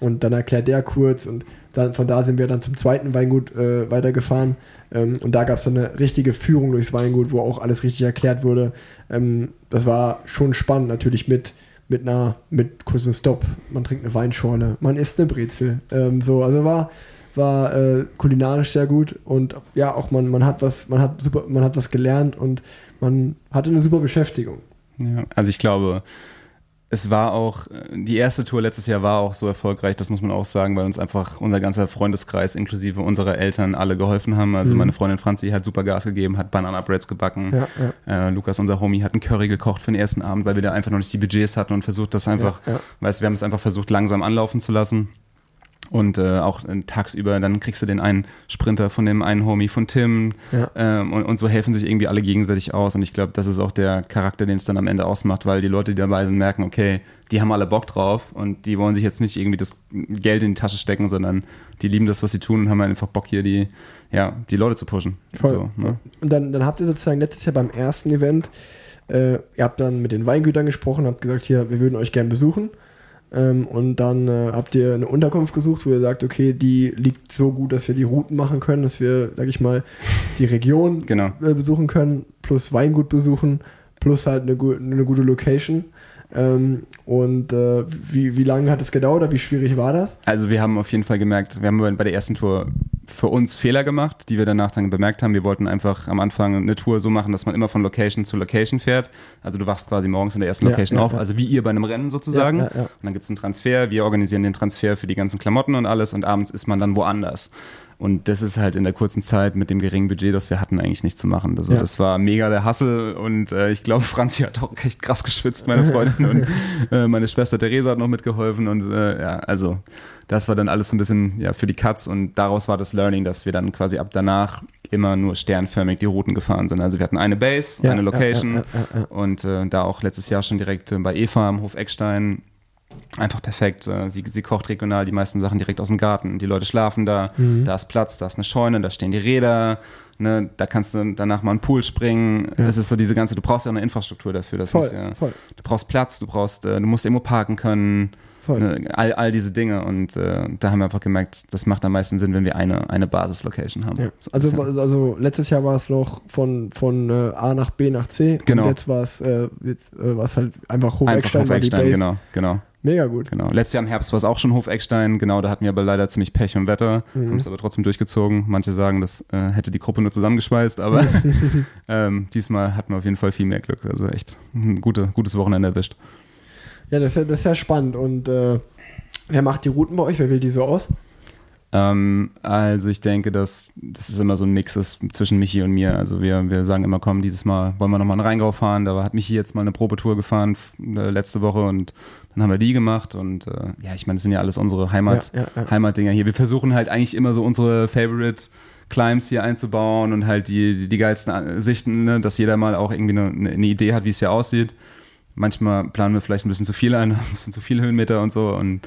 Und dann erklärt der kurz und dann, von da sind wir dann zum zweiten Weingut äh, weitergefahren. Ähm, und da gab es dann eine richtige Führung durchs Weingut, wo auch alles richtig erklärt wurde. Ähm, das war schon spannend, natürlich mit, mit einer, mit kurzem Stopp. Man trinkt eine Weinschorle, man isst eine Brezel. Ähm, so, also war, war äh, kulinarisch sehr gut und ja, auch man, man hat was, man hat super, man hat was gelernt und man hatte eine super Beschäftigung. Ja, also ich glaube, es war auch, die erste Tour letztes Jahr war auch so erfolgreich, das muss man auch sagen, weil uns einfach unser ganzer Freundeskreis inklusive unserer Eltern alle geholfen haben. Also mhm. meine Freundin Franzi hat super Gas gegeben, hat Banana Breads gebacken. Ja, ja. Äh, Lukas, unser Homie, hat einen Curry gekocht für den ersten Abend, weil wir da einfach noch nicht die Budgets hatten und versucht das einfach, ja, weißt wir haben es einfach versucht langsam anlaufen zu lassen. Und äh, auch äh, tagsüber, dann kriegst du den einen Sprinter von dem einen Homie von Tim. Ja. Ähm, und, und, so helfen sich irgendwie alle gegenseitig aus. Und ich glaube, das ist auch der Charakter, den es dann am Ende ausmacht, weil die Leute, die dabei sind, merken, okay, die haben alle Bock drauf und die wollen sich jetzt nicht irgendwie das Geld in die Tasche stecken, sondern die lieben das, was sie tun und haben einfach Bock hier die, ja, die Leute zu pushen. Voll. So, ne? Und dann, dann habt ihr sozusagen letztes Jahr beim ersten Event, äh, ihr habt dann mit den Weingütern gesprochen, habt gesagt, hier, wir würden euch gerne besuchen. Ähm, und dann äh, habt ihr eine Unterkunft gesucht, wo ihr sagt, okay, die liegt so gut, dass wir die Routen machen können, dass wir, sag ich mal, die Region genau. äh, besuchen können, plus Weingut besuchen, plus halt eine, eine gute Location. Ähm, und äh, wie, wie lange hat es gedauert oder wie schwierig war das? Also wir haben auf jeden Fall gemerkt, wir haben bei der ersten Tour für uns Fehler gemacht, die wir danach dann bemerkt haben. Wir wollten einfach am Anfang eine Tour so machen, dass man immer von Location zu Location fährt. Also du wachst quasi morgens in der ersten Location ja, ja, auf, also wie ihr bei einem Rennen sozusagen. Und dann gibt es einen Transfer, wir organisieren den Transfer für die ganzen Klamotten und alles und abends ist man dann woanders. Und das ist halt in der kurzen Zeit mit dem geringen Budget, das wir hatten, eigentlich nicht zu machen. Also ja. das war mega der Hassel und äh, ich glaube, Franzi hat auch echt krass geschwitzt, meine Freundin. und äh, meine Schwester Theresa hat noch mitgeholfen. Und äh, ja, also das war dann alles so ein bisschen ja, für die Cuts und daraus war das Learning, dass wir dann quasi ab danach immer nur sternförmig die Routen gefahren sind. Also wir hatten eine Base, ja, eine Location ja, und äh, da auch letztes Jahr schon direkt äh, bei Eva am Hof Eckstein einfach perfekt. Äh, sie, sie kocht regional die meisten Sachen direkt aus dem Garten. Die Leute schlafen da, mhm. da ist Platz, da ist eine Scheune, da stehen die Räder, ne, da kannst du danach mal einen Pool springen. Ja. Das ist so diese ganze, du brauchst ja auch eine Infrastruktur dafür. Das voll, ja, voll. Du brauchst Platz, du brauchst, äh, du musst irgendwo parken können. Ne, all, all diese Dinge und äh, da haben wir einfach gemerkt, das macht am meisten Sinn, wenn wir eine, eine Basis-Location haben. Ja. So also, also letztes Jahr war es noch von, von äh, A nach B nach C genau. und jetzt war es äh, äh halt einfach Hof-Eckstein. Einfach Hof genau, genau. Mega gut. Genau. Letztes Jahr im Herbst war es auch schon Hof-Eckstein. Genau, da hatten wir aber leider ziemlich Pech im Wetter. Mhm. Haben es aber trotzdem durchgezogen. Manche sagen, das äh, hätte die Gruppe nur zusammengeschweißt, aber ähm, diesmal hatten wir auf jeden Fall viel mehr Glück. Also echt ein gute, gutes Wochenende erwischt. Ja, das ist ja, das ist ja spannend. Und äh, wer macht die Routen bei euch? Wer wählt die so aus? Ähm, also ich denke, dass das ist immer so ein Mix ist zwischen Michi und mir. Also wir, wir sagen immer, komm, dieses Mal wollen wir nochmal einen Rheingau fahren. Da hat Michi jetzt mal eine Probetour gefahren äh, letzte Woche und dann haben wir die gemacht und äh, ja, ich meine, das sind ja alles unsere Heimat, ja, ja, ja. Heimatdinger hier. Wir versuchen halt eigentlich immer so unsere Favorite Climbs hier einzubauen und halt die, die, die geilsten Sichten, ne, dass jeder mal auch irgendwie eine, eine Idee hat, wie es hier aussieht. Manchmal planen wir vielleicht ein bisschen zu viel ein, ein bisschen zu viele Höhenmeter und so und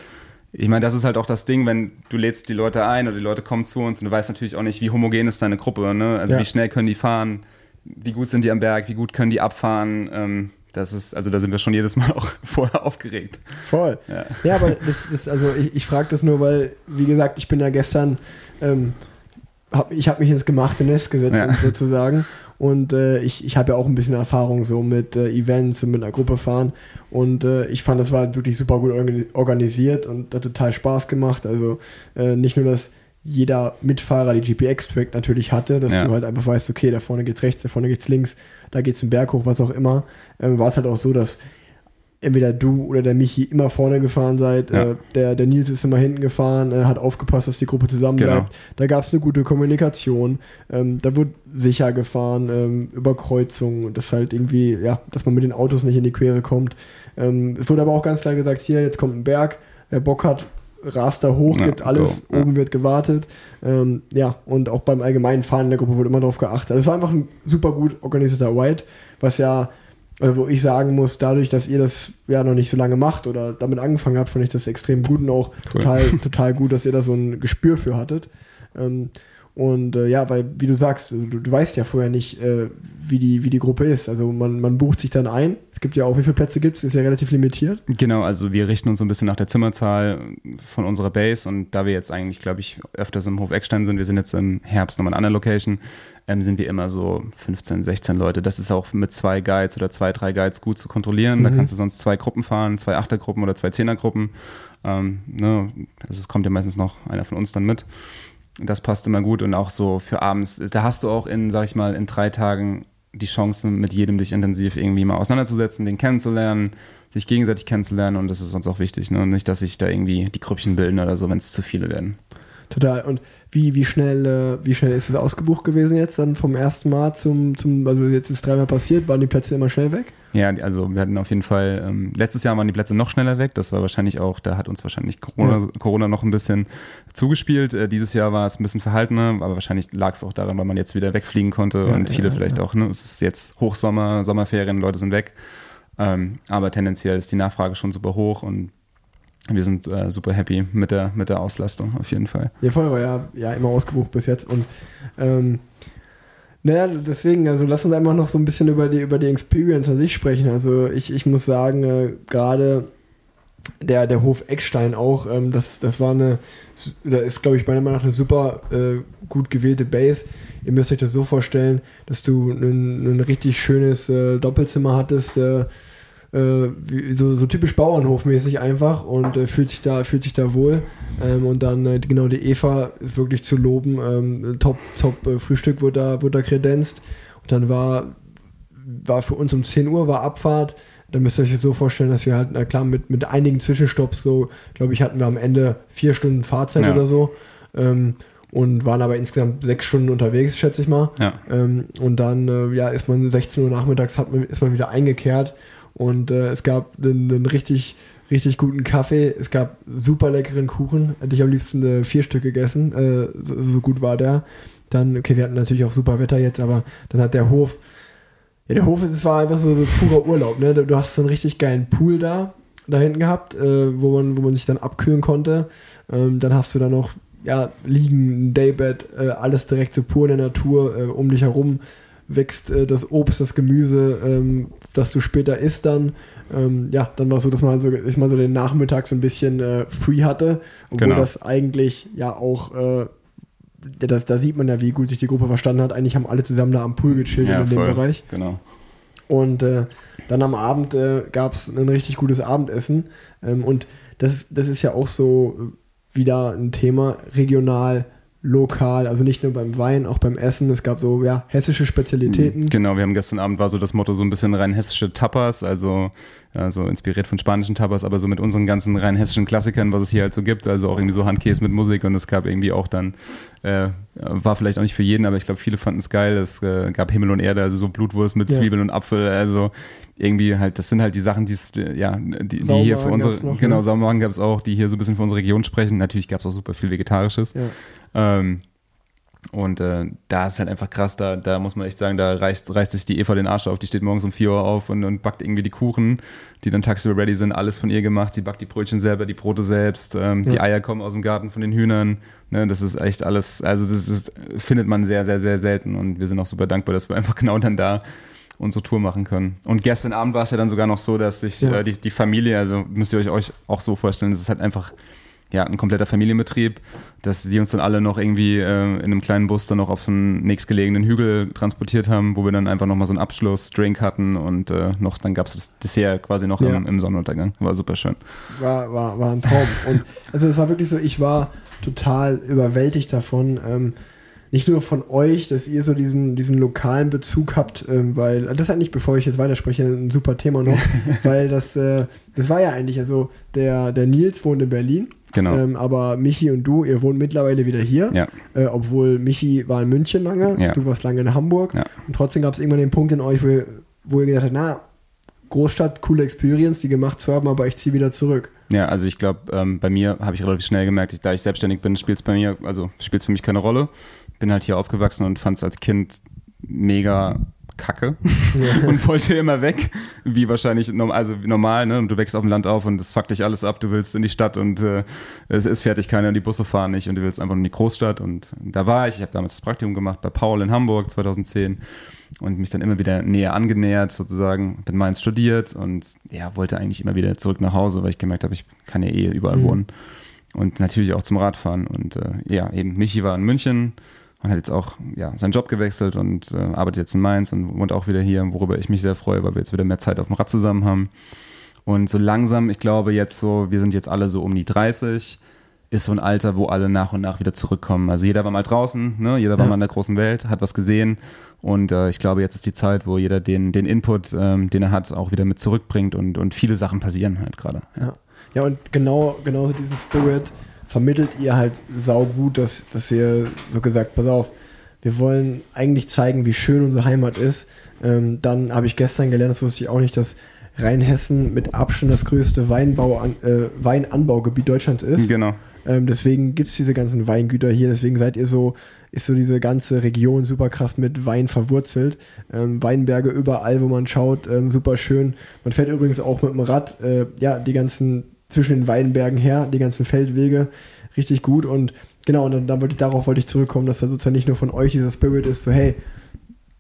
ich meine, das ist halt auch das Ding, wenn du lädst die Leute ein oder die Leute kommen zu uns und du weißt natürlich auch nicht, wie homogen ist deine Gruppe, ne? Also wie schnell können die fahren, wie gut sind die am Berg, wie gut können die abfahren. Ähm, das ist, also da sind wir schon jedes Mal auch vorher aufgeregt. Voll. Ja, ja aber das, das also ich, ich frage das nur, weil, wie gesagt, ich bin ja gestern, ähm, hab, ich habe mich ins gemachte Nest gesetzt, ja. sozusagen. Und äh, ich, ich habe ja auch ein bisschen Erfahrung so mit äh, Events und mit einer Gruppe fahren. Und äh, ich fand, das war wirklich super gut organisiert und hat total Spaß gemacht. Also äh, nicht nur, dass jeder Mitfahrer die GPX-Track natürlich hatte, dass ja. du halt einfach weißt, okay, da vorne geht's rechts, da vorne geht's links, da geht's den Berg hoch, was auch immer, ähm, war es halt auch so, dass entweder du oder der Michi immer vorne gefahren seid. Ja. Äh, der, der Nils ist immer hinten gefahren, äh, hat aufgepasst, dass die Gruppe zusammen genau. bleibt. Da gab es eine gute Kommunikation. Ähm, da wurde sicher gefahren, ähm, über Kreuzungen, dass halt irgendwie, ja, dass man mit den Autos nicht in die Quere kommt. Ähm, es wurde aber auch ganz klar gesagt, hier, jetzt kommt ein Berg, wer Bock hat, rast da hoch, ja, gibt alles, so, oben wird gewartet. Ähm, ja, und auch beim allgemeinen Fahren in der Gruppe wurde immer darauf geachtet. Also es war einfach ein super gut organisierter White, was ja, wo ich sagen muss, dadurch, dass ihr das ja noch nicht so lange macht oder damit angefangen habt, fand ich das extrem gut und auch cool. total, total gut, dass ihr da so ein Gespür für hattet. Ähm, und äh, ja, weil, wie du sagst, also du, du, weißt ja vorher nicht, äh, wie, die, wie die Gruppe ist. Also man, man bucht sich dann ein. Es gibt ja auch, wie viele Plätze gibt es? Ist ja relativ limitiert. Genau, also wir richten uns so ein bisschen nach der Zimmerzahl von unserer Base. Und da wir jetzt eigentlich, glaube ich, öfters im Hof Eckstein sind, wir sind jetzt im Herbst nochmal in einer Location, ähm, sind wir immer so 15, 16 Leute. Das ist auch mit zwei Guides oder zwei, drei Guides gut zu kontrollieren. Mhm. Da kannst du sonst zwei Gruppen fahren, zwei Achtergruppen oder zwei Zehnergruppen. Ähm, ne? also es kommt ja meistens noch einer von uns dann mit das passt immer gut und auch so für abends. Da hast du auch in, sag ich mal, in drei Tagen die Chance, mit jedem dich intensiv irgendwie mal auseinanderzusetzen, den kennenzulernen, sich gegenseitig kennenzulernen und das ist uns auch wichtig. Ne? Nicht, dass sich da irgendwie die Grüppchen bilden oder so, wenn es zu viele werden. Total. Und wie, wie, schnell, äh, wie schnell ist es ausgebucht gewesen jetzt dann vom ersten Mal zum, zum also jetzt ist es dreimal passiert, waren die Plätze immer schnell weg? Ja, also wir hatten auf jeden Fall, ähm, letztes Jahr waren die Plätze noch schneller weg. Das war wahrscheinlich auch, da hat uns wahrscheinlich Corona, ja. Corona noch ein bisschen zugespielt. Äh, dieses Jahr war es ein bisschen verhaltener, aber wahrscheinlich lag es auch daran, weil man jetzt wieder wegfliegen konnte ja, und viele vielleicht auch, ne, es ist jetzt Hochsommer, Sommerferien, Leute sind weg. Ähm, aber tendenziell ist die Nachfrage schon super hoch und wir sind äh, super happy mit der, mit der Auslastung auf jeden Fall. Ja, voll, war ja, ja immer ausgebucht bis jetzt und ähm, naja, deswegen, also lass uns einfach noch so ein bisschen über die, über die Experience an sich sprechen. Also ich, ich muss sagen, äh, gerade der, der Hof Eckstein auch, ähm, das, das war eine, da ist, glaube ich, meiner Meinung nach eine super äh, gut gewählte Base. Ihr müsst euch das so vorstellen, dass du ein, ein richtig schönes äh, Doppelzimmer hattest, äh, wie, so, so typisch Bauernhofmäßig einfach und äh, fühlt sich da fühlt sich da wohl ähm, und dann äh, genau die Eva ist wirklich zu loben ähm, top top äh, Frühstück wurde da wurde da kredenzt und dann war war für uns um 10 Uhr war Abfahrt dann müsst ihr euch das so vorstellen, dass wir halt, na klar, mit, mit einigen Zwischenstopps, so, glaube ich, hatten wir am Ende vier Stunden Fahrzeit ja. oder so. Ähm, und waren aber insgesamt sechs Stunden unterwegs, schätze ich mal. Ja. Ähm, und dann, äh, ja, ist man 16 Uhr nachmittags, hat man, ist man wieder eingekehrt und äh, es gab einen, richtig, richtig guten Kaffee. Es gab super leckeren Kuchen. Hätte ich am liebsten äh, vier Stück gegessen. Äh, so, so, gut war der. Dann, okay, wir hatten natürlich auch super Wetter jetzt, aber dann hat der Hof. Ja, der Hof, es war einfach so, so purer Urlaub. Ne? Du hast so einen richtig geilen Pool da, da hinten gehabt, äh, wo, man, wo man sich dann abkühlen konnte. Ähm, dann hast du da noch ja, liegen, ein Daybed, äh, alles direkt so pur in der Natur, äh, um dich herum wächst äh, das Obst, das Gemüse, ähm, das du später isst dann. Ähm, ja, dann war es so, dass man so, ich mal so den Nachmittag so ein bisschen äh, free hatte, obwohl genau. das eigentlich ja auch äh, das, da sieht man ja, wie gut sich die Gruppe verstanden hat. Eigentlich haben alle zusammen da am Pool gechillt ja, in voll. dem Bereich. Genau. Und äh, dann am Abend äh, gab es ein richtig gutes Abendessen. Ähm, und das, das ist ja auch so wieder ein Thema regional lokal, also nicht nur beim Wein, auch beim Essen. Es gab so ja, hessische Spezialitäten. Genau, wir haben gestern Abend war so das Motto so ein bisschen rein hessische Tapas, also ja, so inspiriert von spanischen Tapas, aber so mit unseren ganzen rein hessischen Klassikern, was es hier halt so gibt, also auch irgendwie so Handkäse mit Musik und es gab irgendwie auch dann, äh, war vielleicht auch nicht für jeden, aber ich glaube, viele fanden es geil. Es äh, gab Himmel und Erde, also so Blutwurst mit Zwiebeln ja. und Apfel, also irgendwie halt, das sind halt die Sachen, die, ja, die, die hier für unsere, noch, genau, ne? Saumagen gab es auch, die hier so ein bisschen für unsere Region sprechen. Natürlich gab es auch super viel Vegetarisches. Ja. Ähm, und äh, da ist halt einfach krass, da, da muss man echt sagen, da reißt, reißt sich die Eva den Arsch auf. Die steht morgens um 4 Uhr auf und, und backt irgendwie die Kuchen, die dann tagsüber ready sind, alles von ihr gemacht. Sie backt die Brötchen selber, die Brote selbst, ähm, ja. die Eier kommen aus dem Garten von den Hühnern. Ne, das ist echt alles, also das ist, findet man sehr, sehr, sehr selten. Und wir sind auch super dankbar, dass wir einfach genau dann da unsere Tour machen können. Und gestern Abend war es ja dann sogar noch so, dass sich ja. äh, die, die Familie, also müsst ihr euch, euch auch so vorstellen, das ist halt einfach ja, ein kompletter Familienbetrieb, dass sie uns dann alle noch irgendwie äh, in einem kleinen Bus dann noch auf einen nächstgelegenen Hügel transportiert haben, wo wir dann einfach nochmal so einen Abschlussdrink hatten und äh, noch, dann gab es das Dessert quasi noch ja. im, im, Sonnenuntergang. War super schön. War, war, war ein Traum. und also es war wirklich so, ich war total überwältigt davon. Ähm, nicht nur von euch, dass ihr so diesen, diesen lokalen Bezug habt, ähm, weil das ist eigentlich, bevor ich jetzt weiterspreche, ein super Thema noch, weil das, äh, das war ja eigentlich, also der, der Nils wohnt in Berlin Genau. Ähm, aber Michi und du, ihr wohnt mittlerweile wieder hier. Ja. Äh, obwohl Michi war in München lange, ja. du warst lange in Hamburg. Ja. Und trotzdem gab es irgendwann den Punkt in euch, wo ihr, wo ihr gesagt habt, na, Großstadt, coole Experience, die gemacht zu haben, aber ich ziehe wieder zurück. Ja, also ich glaube, ähm, bei mir habe ich relativ schnell gemerkt, ich, da ich selbstständig bin, spielt es bei mir, also spielt es für mich keine Rolle. Bin halt hier aufgewachsen und fand es als Kind mega kacke ja. und wollte immer weg, wie wahrscheinlich also normal, ne? Und du wächst auf dem Land auf und es fuckt dich alles ab, du willst in die Stadt und äh, es ist fertig keiner, die Busse fahren nicht und du willst einfach in die Großstadt und da war ich, ich habe damals das Praktikum gemacht bei Paul in Hamburg 2010 und mich dann immer wieder näher angenähert sozusagen, bin Mainz studiert und ja, wollte eigentlich immer wieder zurück nach Hause, weil ich gemerkt habe, ich kann ja eh überall mhm. wohnen und natürlich auch zum Radfahren und äh, ja, eben Michi war in München und hat jetzt auch ja, seinen Job gewechselt und äh, arbeitet jetzt in Mainz und wohnt auch wieder hier, worüber ich mich sehr freue, weil wir jetzt wieder mehr Zeit auf dem Rad zusammen haben. Und so langsam, ich glaube jetzt so, wir sind jetzt alle so um die 30, ist so ein Alter, wo alle nach und nach wieder zurückkommen. Also jeder war mal draußen, ne? jeder war Ja. mal in der großen Welt, hat was gesehen und äh, ich glaube, jetzt ist die Zeit, wo jeder den, den Input, ähm, den er hat, auch wieder mit zurückbringt und, und viele Sachen passieren halt gerade. Ja, ja und genau, genauso diesen Spirit vermittelt ihr halt sau gut, dass, dass ihr so gesagt, pass auf, wir wollen eigentlich zeigen, wie schön unsere Heimat ist. Ähm, dann habe ich gestern gelernt, das wusste ich auch nicht, dass Rheinhessen mit Abstand das größte Weinbau an, äh, Weinanbaugebiet Deutschlands ist. Genau. Ähm, deswegen gibt es diese ganzen Weingüter hier, deswegen seid ihr so, ist so diese ganze Region super krass mit Wein verwurzelt. Ähm, Weinberge überall, wo man schaut, ähm, super schön. Man fährt übrigens auch mit dem Rad, äh, ja, die ganzen, zwischen den Weinbergen her, die ganzen Feldwege, richtig gut. Und genau, und dann, dann wollte ich, darauf wollte ich zurückkommen, dass da sozusagen nicht nur von euch dieser Spirit ist, so hey,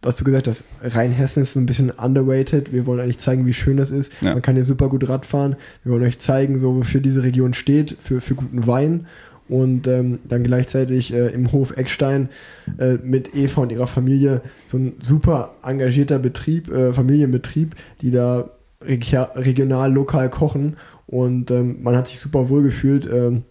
was du gesagt hast, Rheinhessen ist so ein bisschen underrated. Wir wollen eigentlich zeigen, wie schön das ist. Ja. Man kann hier super gut Rad fahren. Wir wollen euch zeigen, so wofür diese Region steht, für, für guten Wein. Und ähm, dann gleichzeitig äh, im Hof Eckstein äh, mit Eva und ihrer Familie so ein super engagierter Betrieb, äh, Familienbetrieb, die da regi- regional, lokal kochen. Und ähm, man hat sich super wohl gefühlt. Ähm,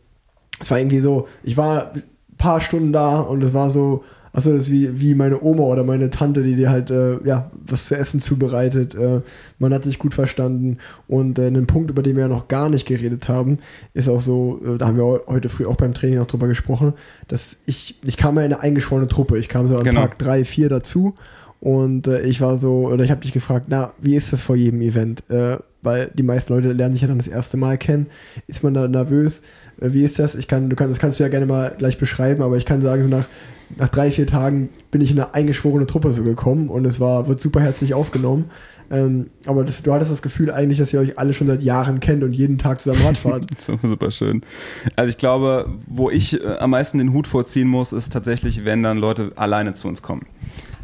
es war irgendwie so, ich war ein paar Stunden da und es war so, achso, das ist wie, wie meine Oma oder meine Tante, die dir halt, äh, ja, was zu essen zubereitet. Äh, man hat sich gut verstanden. Und äh, ein Punkt, über den wir ja noch gar nicht geredet haben, ist auch so, äh, da haben wir heute früh auch beim Training noch drüber gesprochen, dass ich, ich kam ja in eine eingeschworene Truppe. Ich kam so an Genau. Tag drei, vier dazu. Und äh, ich war so, oder ich habe dich gefragt, na, wie ist das vor jedem Event? Weil die meisten Leute lernen sich ja dann das erste Mal kennen. Ist man da nervös? Äh, wie ist das? Ich kann, du kannst, das kannst du ja gerne mal gleich beschreiben, aber ich kann sagen, so nach, nach drei, vier Tagen bin ich in eine eingeschworene Truppe so gekommen und es war, wird super herzlich aufgenommen. Ähm, aber das, du hattest das Gefühl eigentlich, dass ihr euch alle schon seit Jahren kennt und jeden Tag zusammen Rad fahrt. So, super schön. Also ich glaube, wo ich äh, am meisten den Hut vorziehen muss, ist tatsächlich, wenn dann Leute alleine zu uns kommen.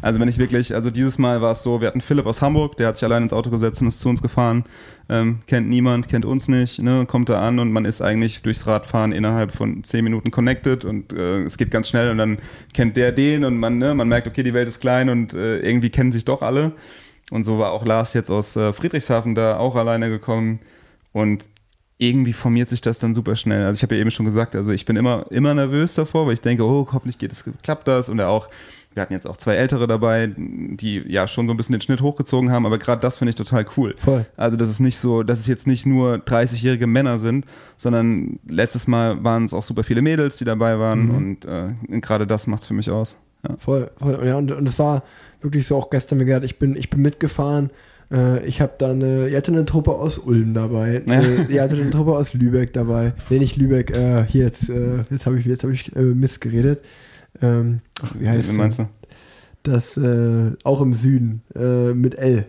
Also wenn ich wirklich, also dieses Mal war es so, wir hatten Philipp aus Hamburg, der hat sich allein ins Auto gesetzt und ist zu uns gefahren, ähm, kennt niemand, kennt uns nicht, ne, kommt da an und man ist eigentlich durchs Radfahren innerhalb von zehn Minuten connected und äh, es geht ganz schnell und dann kennt der den und man, ne, man merkt, okay, die Welt ist klein und äh, irgendwie kennen sich doch alle. Und so war auch Lars jetzt aus äh, Friedrichshafen da auch alleine gekommen und irgendwie formiert sich das dann super schnell. Also ich habe ja eben schon gesagt, also ich bin immer, immer nervös davor, weil ich denke, oh, hoffentlich geht es, klappt das. Und auch, wir hatten jetzt auch zwei Ältere dabei, die ja schon so ein bisschen den Schnitt hochgezogen haben, aber gerade das finde ich total cool. Voll. Also das ist nicht so, dass es jetzt nicht nur 30-jährige Männer sind, sondern letztes Mal waren es auch super viele Mädels, die dabei waren Mhm. und äh, gerade das macht es für mich aus. Ja. Voll, voll. Ja, und, und es war wirklich so auch gestern mir gesagt, ich bin, ich bin mitgefahren. Äh, ich habe dann, äh, ihr hatte eine Truppe aus Ulm dabei. Ja. Äh, ihr hattet eine Truppe aus Lübeck dabei. Nee, nicht Lübeck, äh, hier jetzt, äh, jetzt habe ich, jetzt hab ich äh, Mist geredet. Ähm, ach, wie heißt Wie meinst du? das? äh, auch im Süden, äh, mit L.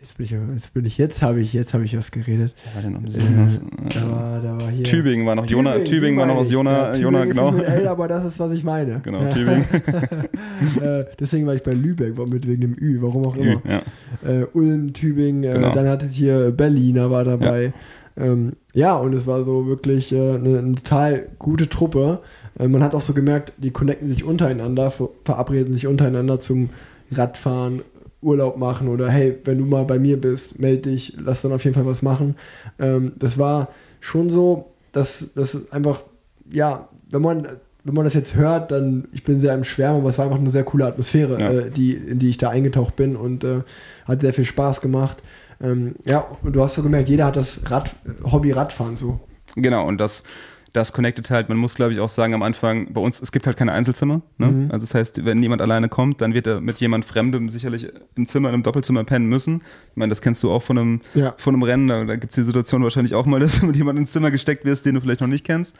Jetzt bin ich, jetzt bin ich, jetzt habe ich, jetzt habe ich was geredet. Wer war denn am Äh, Süden? Was? da war, da war hier. Tübingen war noch Jona, Tübingen, war noch aus Jona, ja, Jona Tübingen genau. Ist L, aber das ist, was ich meine. Genau, ja. Tübingen. äh, deswegen war ich bei Lübeck, war mit wegen dem Ü, warum auch immer. Ja. Äh, Ulm, Tübingen, äh, Genau. dann hattet hier Berliner war dabei. Ja, ähm, ja und es war so wirklich äh, eine, eine total gute Truppe. Äh, man hat auch so gemerkt, die connecten sich untereinander, ver verabreden sich untereinander zum Radfahren, Urlaub machen oder hey, wenn du mal bei mir bist, melde dich, lass dann auf jeden Fall was machen. Ähm, das war schon so, dass das einfach, ja, wenn man wenn man das jetzt hört, dann, ich bin sehr im Schwärmen, aber es war einfach eine sehr coole Atmosphäre, Ja. äh, die, in die ich da eingetaucht bin und äh, hat sehr viel Spaß gemacht. Ähm, ja, und du hast so gemerkt, jeder hat das Rad, Hobby Radfahren so. Genau, und das, das connectet halt, man muss glaube ich auch sagen, am Anfang, bei uns, es gibt halt keine Einzelzimmer. Ne? Mhm. Also das heißt, wenn jemand alleine kommt, dann wird er mit jemand Fremdem sicherlich im Zimmer, in einem Doppelzimmer pennen müssen. Ich meine, das kennst du auch von einem, Ja. von einem Rennen, da, da gibt es die Situation wahrscheinlich auch mal, dass du mit jemandem ins Zimmer gesteckt wirst, den du vielleicht noch nicht kennst.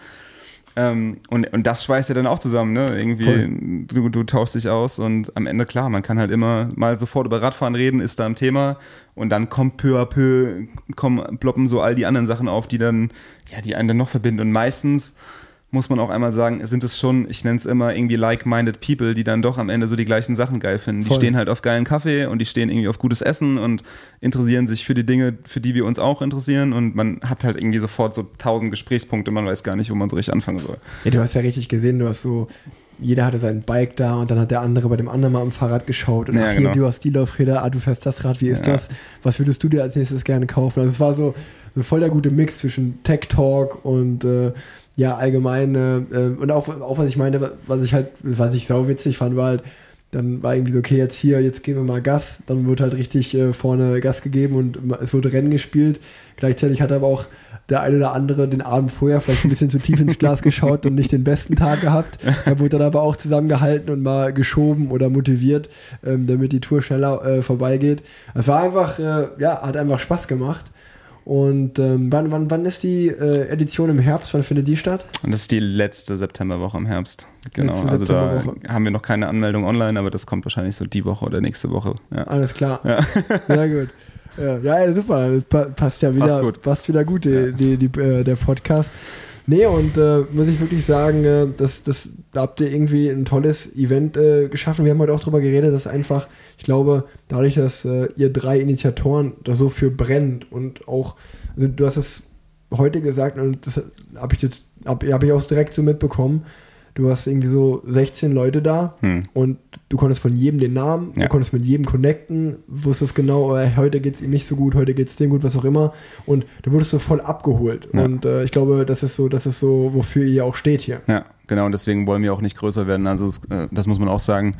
Ähm, und, und das schweißt ja dann auch zusammen, ne? Irgendwie, du, du tauschst dich aus und am Ende, klar, man kann halt immer mal sofort über Radfahren reden, ist da im Thema und dann kommt peu à peu, kommen, ploppen so all die anderen Sachen auf, die dann, ja, die einen dann noch verbinden. Und meistens muss man auch einmal sagen, sind es schon, ich nenne es immer irgendwie like-minded people, die dann doch am Ende so die gleichen Sachen geil finden. Die Voll. stehen halt auf geilen Kaffee und die stehen irgendwie auf gutes Essen und interessieren sich für die Dinge, für die wir uns auch interessieren und man hat halt irgendwie sofort so tausend Gesprächspunkte, man weiß gar nicht, wo man so richtig anfangen soll. Ja, du hast ja richtig gesehen, du hast so, jeder hatte sein Bike da und dann hat der andere bei dem anderen mal am Fahrrad geschaut und Ja, ach, hier, genau. du hast die Laufräder, ah, du fährst das Rad, wie ist Ja. das? Was würdest du dir als nächstes gerne kaufen? Also es war so, so voll der gute Mix zwischen Tech Talk und äh, ja, allgemein, äh, äh, und auch, auch was ich meine, was ich halt, was ich sau witzig fand, war halt, dann war irgendwie so, okay, jetzt hier, jetzt geben wir mal Gas. Dann wurde halt richtig äh, vorne Gas gegeben und es wurde Rennen gespielt. Gleichzeitig hat aber auch der eine oder andere den Abend vorher vielleicht ein bisschen zu tief ins Glas geschaut und nicht den besten Tag gehabt. Da wurde dann aber auch zusammengehalten und mal geschoben oder motiviert, ähm, damit die Tour schneller äh, vorbeigeht. Es war einfach, äh, ja, hat einfach Spaß gemacht. Und ähm, wann, wann, wann ist die äh, Edition im Herbst? Wann findet die statt? Und das ist die letzte Septemberwoche im Herbst. Genau. Letzte also da haben wir noch keine Anmeldung online, aber das kommt wahrscheinlich so die Woche oder nächste Woche. Ja. Alles klar. Ja. Sehr gut. Ja, ja super. Das passt ja wieder, passt, gut. passt wieder gut, die, die, die, äh, der Podcast. Nee, und äh, muss ich wirklich sagen, äh, das, das, da habt ihr irgendwie ein tolles Event äh, geschaffen. Wir haben heute auch darüber geredet, dass einfach, ich glaube, dadurch, dass äh, ihr drei Initiatoren da so für brennt und auch, also du hast es heute gesagt und das habe ich habe hab ich auch direkt so mitbekommen, du hast irgendwie so 16 Leute da hm. und du konntest von jedem den Namen, ja. du konntest mit jedem connecten, wusstest genau, äh, heute geht es ihm nicht so gut, heute geht es dem gut, was auch immer. Und du wurdest so voll abgeholt. Ja. Und äh, ich glaube, das ist so, das ist so, wofür ihr auch steht hier. Ja, genau, und deswegen wollen wir auch nicht größer werden. Also das, äh, das muss man auch sagen.